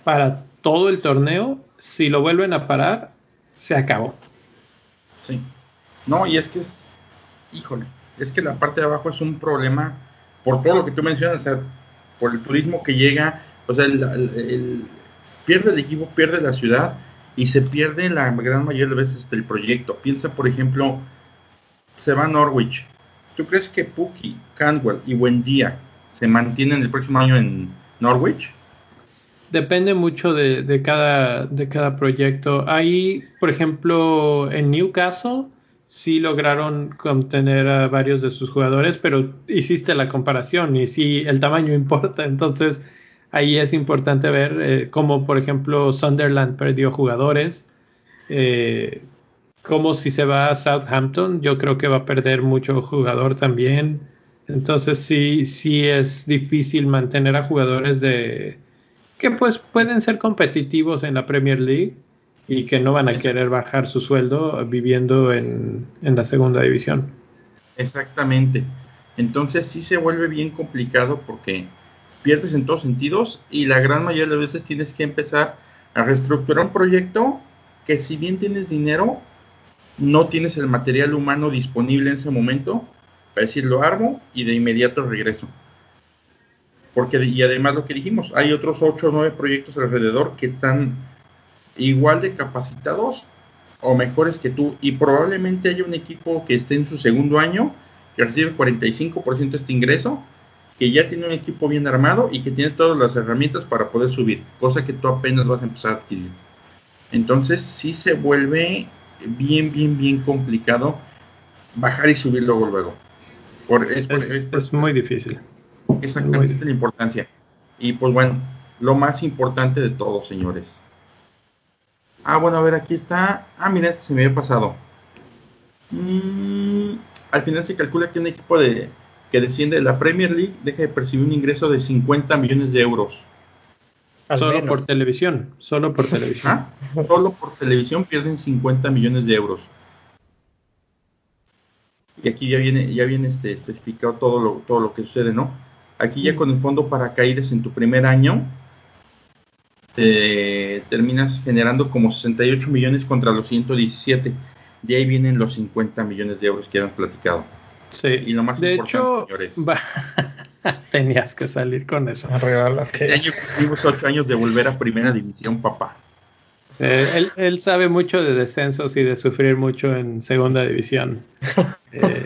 para todo el torneo. Si lo vuelven a parar, se acabó. Sí. No, y es que es, híjole, es que la parte de abajo es un problema por todo lo que tú mencionas, por el turismo que llega, o sea, el pierde el equipo, pierde la ciudad y se pierde la gran mayoría de veces el proyecto. Piensa, por ejemplo, se va a Norwich. ¿Tú crees que Puki, Cantwell y Buendía se mantienen el próximo año en Norwich? Depende mucho de, cada, de cada proyecto. Ahí, por ejemplo, en Newcastle sí lograron contener a varios de sus jugadores, pero hiciste la comparación y sí, el tamaño importa. Entonces, ahí es importante ver eh, cómo, por ejemplo, Sunderland perdió jugadores. Eh, como si se va a Southampton, yo creo que va a perder mucho jugador también. Entonces sí, sí es difícil mantener a jugadores de que pues pueden ser competitivos en la Premier League y que no van a querer bajar su sueldo viviendo en, en la segunda división. Exactamente. Entonces sí se vuelve bien complicado porque pierdes en todos sentidos y la gran mayoría de veces tienes que empezar a reestructurar un proyecto que si bien tienes dinero, no tienes el material humano disponible en ese momento para decir lo armo y de inmediato regreso. Porque, y además lo que dijimos, hay otros 8 o 9 proyectos alrededor que están igual de capacitados o mejores que tú y probablemente haya un equipo que esté en su segundo año que recibe 45% de este ingreso que ya tiene un equipo bien armado y que tiene todas las herramientas para poder subir, cosa que tú apenas vas a empezar a adquirir. Entonces sí se vuelve bien, bien, bien complicado bajar y subir luego, luego. Por, es, muy difícil. Exactamente, es la importancia. Y pues bueno, lo más importante de todo, señores. Ah, bueno, a ver, aquí está. Ah, mira, este se me había pasado. Mm, al final se calcula que un equipo de que desciende de la Premier League deja de percibir un ingreso de 50 millones de euros. solo por televisión, solo por televisión. ¿Ah? Solo por televisión pierden 50 millones de euros. Y aquí ya viene, ya viene este, especificado todo lo, todo lo que sucede, ¿no? Aquí ya con el fondo para caídas en tu primer año, terminas generando como 68 millones contra los 117. De ahí vienen los 50 millones de euros que habían platicado. Sí, y lo más de hecho, tenías que salir con eso. Este año cumplimos ocho años de volver a primera división, papá. Eh, él, sabe mucho de descensos y de sufrir mucho en segunda división. Eh,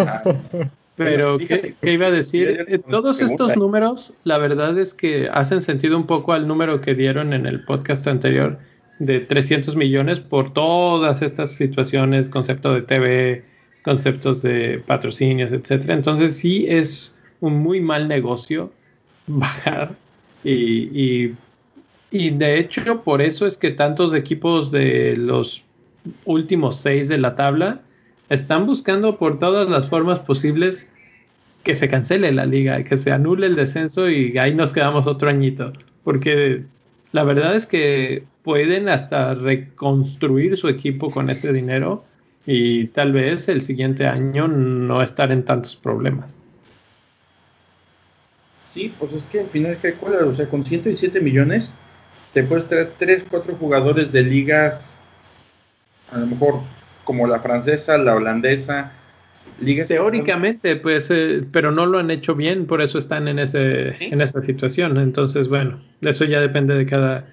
pero, ¿qué, iba a decir? Eh, todos estos números, la verdad es que hacen sentido un poco al número que dieron en el podcast anterior de 300 millones por todas estas situaciones, concepto de TV, conceptos de patrocinios, etcétera. Entonces sí es un muy mal negocio bajar y, y, de hecho por eso es que tantos equipos de los últimos seis de la tabla están buscando por todas las formas posibles que se cancele la liga, que se anule el descenso y ahí nos quedamos otro añito, porque la verdad es que pueden hasta reconstruir su equipo con ese dinero y tal vez el siguiente año no estar en tantos problemas. Sí, pues es que al final que o sea, con 117 millones te puedes traer 3, 4 jugadores de ligas A lo mejor como la francesa, la holandesa, ligas teóricamente, pues, eh, pero no lo han hecho bien, por eso están en ese en esa situación. Entonces, bueno, eso ya depende de cada.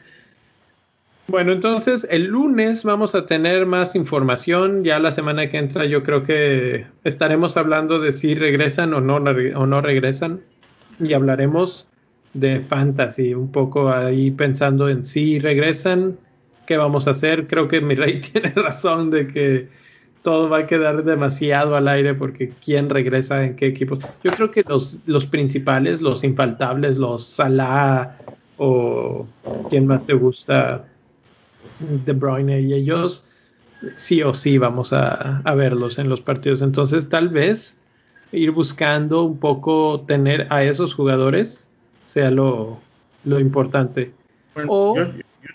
Bueno, entonces el lunes vamos a tener más información. Ya la semana que entra, yo creo que estaremos hablando de si regresan o no o no regresan y hablaremos de fantasy un poco ahí pensando en si regresan qué vamos a hacer. Creo que mi rey tiene razón de que todo va a quedar demasiado al aire porque quién regresa en qué equipo. Yo creo que los, los principales, los infaltables, los Salah o quién más te gusta, De Bruyne y ellos, sí o sí vamos a, a verlos en los partidos. Entonces tal vez ir buscando un poco tener a esos jugadores sea lo, lo importante. o,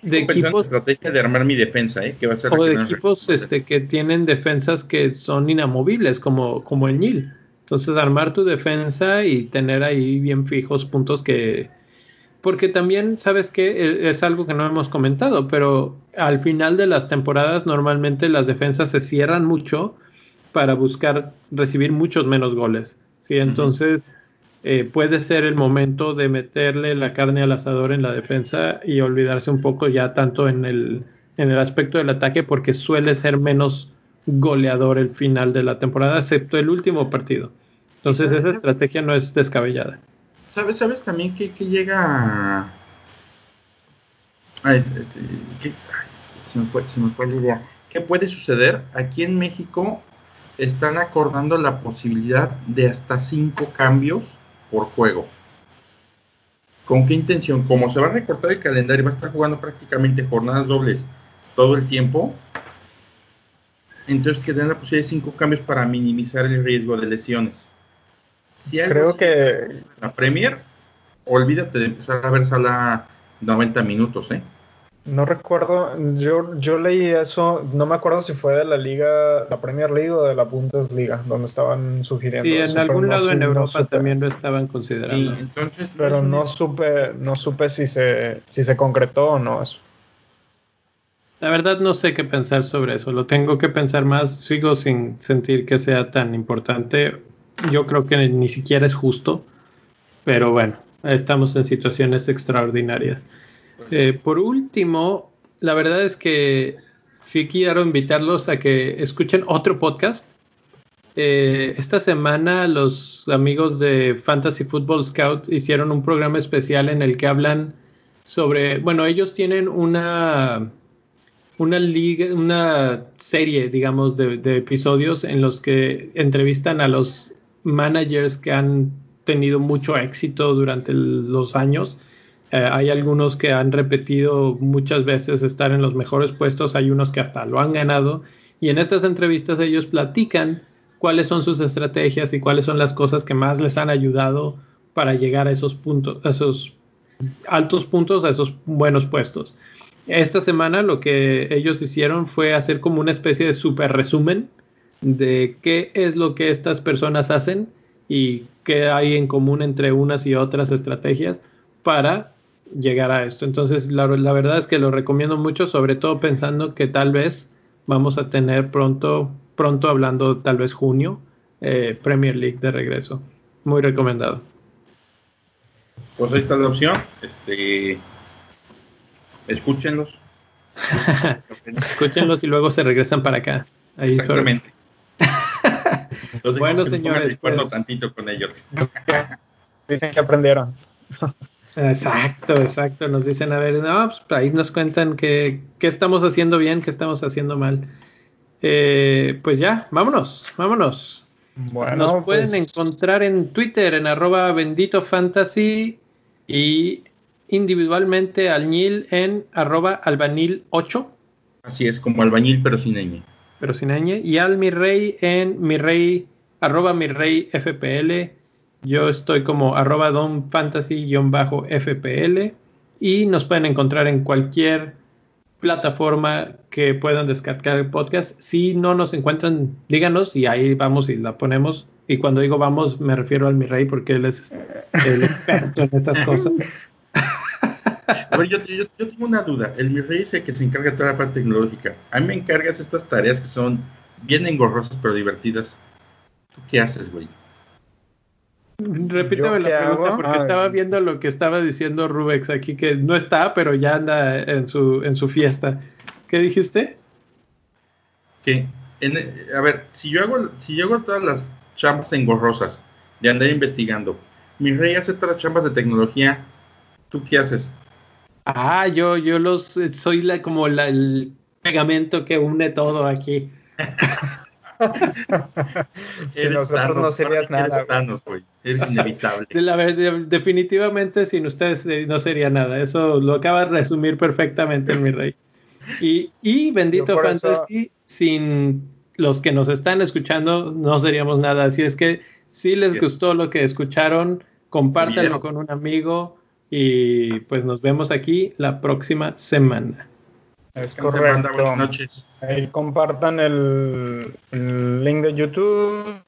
de equipos estrategia de armar mi defensa, ¿eh? que va a ser o de equipos este, que tienen defensas que son inamovibles, como, como el Nil. Entonces, armar tu defensa y tener ahí bien fijos puntos que. Porque también, ¿sabes que Es algo que no hemos comentado, pero al final de las temporadas, normalmente las defensas se cierran mucho para buscar recibir muchos menos goles. ¿sí? Entonces, eh, puede ser el momento de meterle la carne al asador en la defensa y olvidarse un poco ya tanto en el, en el aspecto del ataque porque suele ser menos goleador el final de la temporada, excepto el último partido. Entonces esa estrategia no es descabellada. ¿Sabes, sabes también que, que llega... Ay, se, me fue, se me fue la idea. ¿Qué puede suceder? Aquí en México están acordando la posibilidad de hasta cinco cambios por juego. ¿Con qué intención? Como se va a recortar el calendario, va a estar jugando prácticamente jornadas dobles todo el tiempo, entonces que den la posibilidad de cinco cambios para minimizar el riesgo de lesiones. Si Creo que la Premier, olvídate de empezar a ver sala 90 minutos, ¿eh? No recuerdo, yo, yo leí eso, no me acuerdo si fue de la liga, la Premier League o de la Bundesliga, donde estaban sugiriendo. Sí, en algún lado en Europa también lo estaban considerando. entonces, pero no supe, no supe si se, si se concretó o no eso. La verdad no sé qué pensar sobre eso, lo tengo que pensar más, sigo sin sentir que sea tan importante. Yo creo que ni siquiera es justo, pero bueno, estamos en situaciones extraordinarias. Eh, por último, la verdad es que sí quiero invitarlos a que escuchen otro podcast. Eh, esta semana los amigos de Fantasy Football Scout hicieron un programa especial en el que hablan sobre, bueno, ellos tienen una una liga, una serie, digamos, de, de, episodios en los que entrevistan a los managers que han tenido mucho éxito durante los años eh, hay algunos que han repetido muchas veces estar en los mejores puestos, hay unos que hasta lo han ganado y en estas entrevistas ellos platican cuáles son sus estrategias y cuáles son las cosas que más les han ayudado para llegar a esos puntos, a esos altos puntos, a esos buenos puestos. Esta semana lo que ellos hicieron fue hacer como una especie de super resumen de qué es lo que estas personas hacen y qué hay en común entre unas y otras estrategias para llegar a esto. Entonces, la, verdad es que lo recomiendo mucho, sobre todo pensando que tal vez vamos a tener pronto, pronto hablando tal vez junio, eh, Premier League de regreso. Muy recomendado. Pues ahí está la opción. Este, escúchenlos. escúchenlos y luego se regresan para acá. Exactamente. bueno, señores. Pues... tantito con ellos. Dicen que aprendieron. Exacto, exacto. Nos dicen, a ver, no, pues ahí nos cuentan que, qué estamos haciendo bien, qué estamos haciendo mal. Eh, pues ya, vámonos, vámonos. Bueno, nos pueden pues encontrar en Twitter en arroba bendito fantasy y individualmente al Nil en arroba albanil 8. Así es, como albañil pero sin ñ. Pero sin ñ. Y al mi rey en mi rey arroba mi rey fpl yo estoy como arroba donfantasy-fpl y nos pueden encontrar en cualquier plataforma que puedan descargar el podcast. Si no nos encuentran, díganos y ahí vamos y la ponemos. Y cuando digo vamos, me refiero al mi rey porque él es el experto en estas cosas. A ver, yo, yo, tengo una duda. El mi rey dice que se encarga de toda la parte tecnológica. A mí me encargas estas tareas que son bien engorrosas pero divertidas. ¿Tú qué haces, güey? Repíteme la pregunta porque estaba viendo lo que estaba diciendo Rubex aquí, que no está, pero ya anda en su, en su fiesta. ¿Qué dijiste? Que, a ver, si yo hago, si yo hago todas las chambas engorrosas de andar investigando, mi rey hace todas las chambas de tecnología, ¿tú qué haces? Ah, yo, yo los, soy la, como la, el pegamento que une todo aquí. si nosotros no serías nada. Eres inevitable. definitivamente sin ustedes eh, no sería nada. Eso lo acaba de resumir perfectamente mi rey. Y, y bendito Fantasy, sin los que nos están escuchando no seríamos nada. Así es que si les gustó lo que escucharon, compártanlo con un amigo y pues nos vemos aquí la próxima semana. Es correcto. Buenas noches. Ahí compartan el, link de YouTube.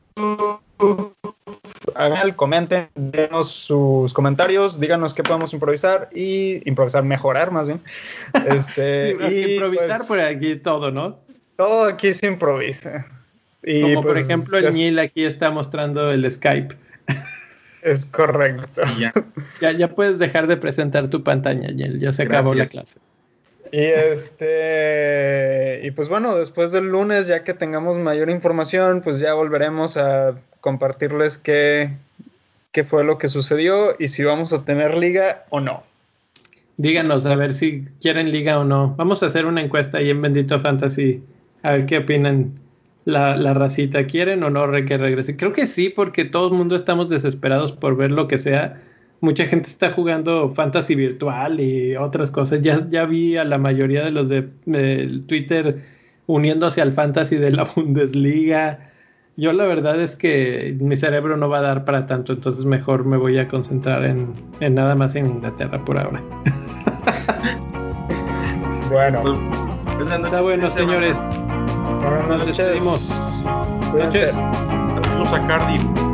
Hagan, comenten, denos sus comentarios, díganos qué podemos improvisar y improvisar, mejorar más bien. Este, y improvisar pues, por aquí todo, ¿no? Todo aquí se improvisa. Y Como por pues, ejemplo el Nil aquí está mostrando el Skype. Es correcto. Ya. ya. puedes dejar de presentar tu pantalla, Niel. Ya se acabó la clase. Y este, y pues bueno, después del lunes, ya que tengamos mayor información, pues ya volveremos a compartirles qué, qué fue lo que sucedió y si vamos a tener liga o no. Díganos a ver si quieren liga o no. Vamos a hacer una encuesta ahí en Bendito Fantasy, a ver qué opinan la, la racita. ¿Quieren o no que regrese? Creo que sí, porque todo el mundo estamos desesperados por ver lo que sea mucha gente está jugando fantasy virtual y otras cosas. Ya, ya vi a la mayoría de los de, Twitter uniéndose al fantasy de la Bundesliga. Yo la verdad es que mi cerebro no va a dar para tanto, entonces mejor me voy a concentrar en, nada más en Inglaterra por ahora. bueno. Pues, está bueno, señores. Buenas noches. Nos despedimos. Saludos a Cardiff.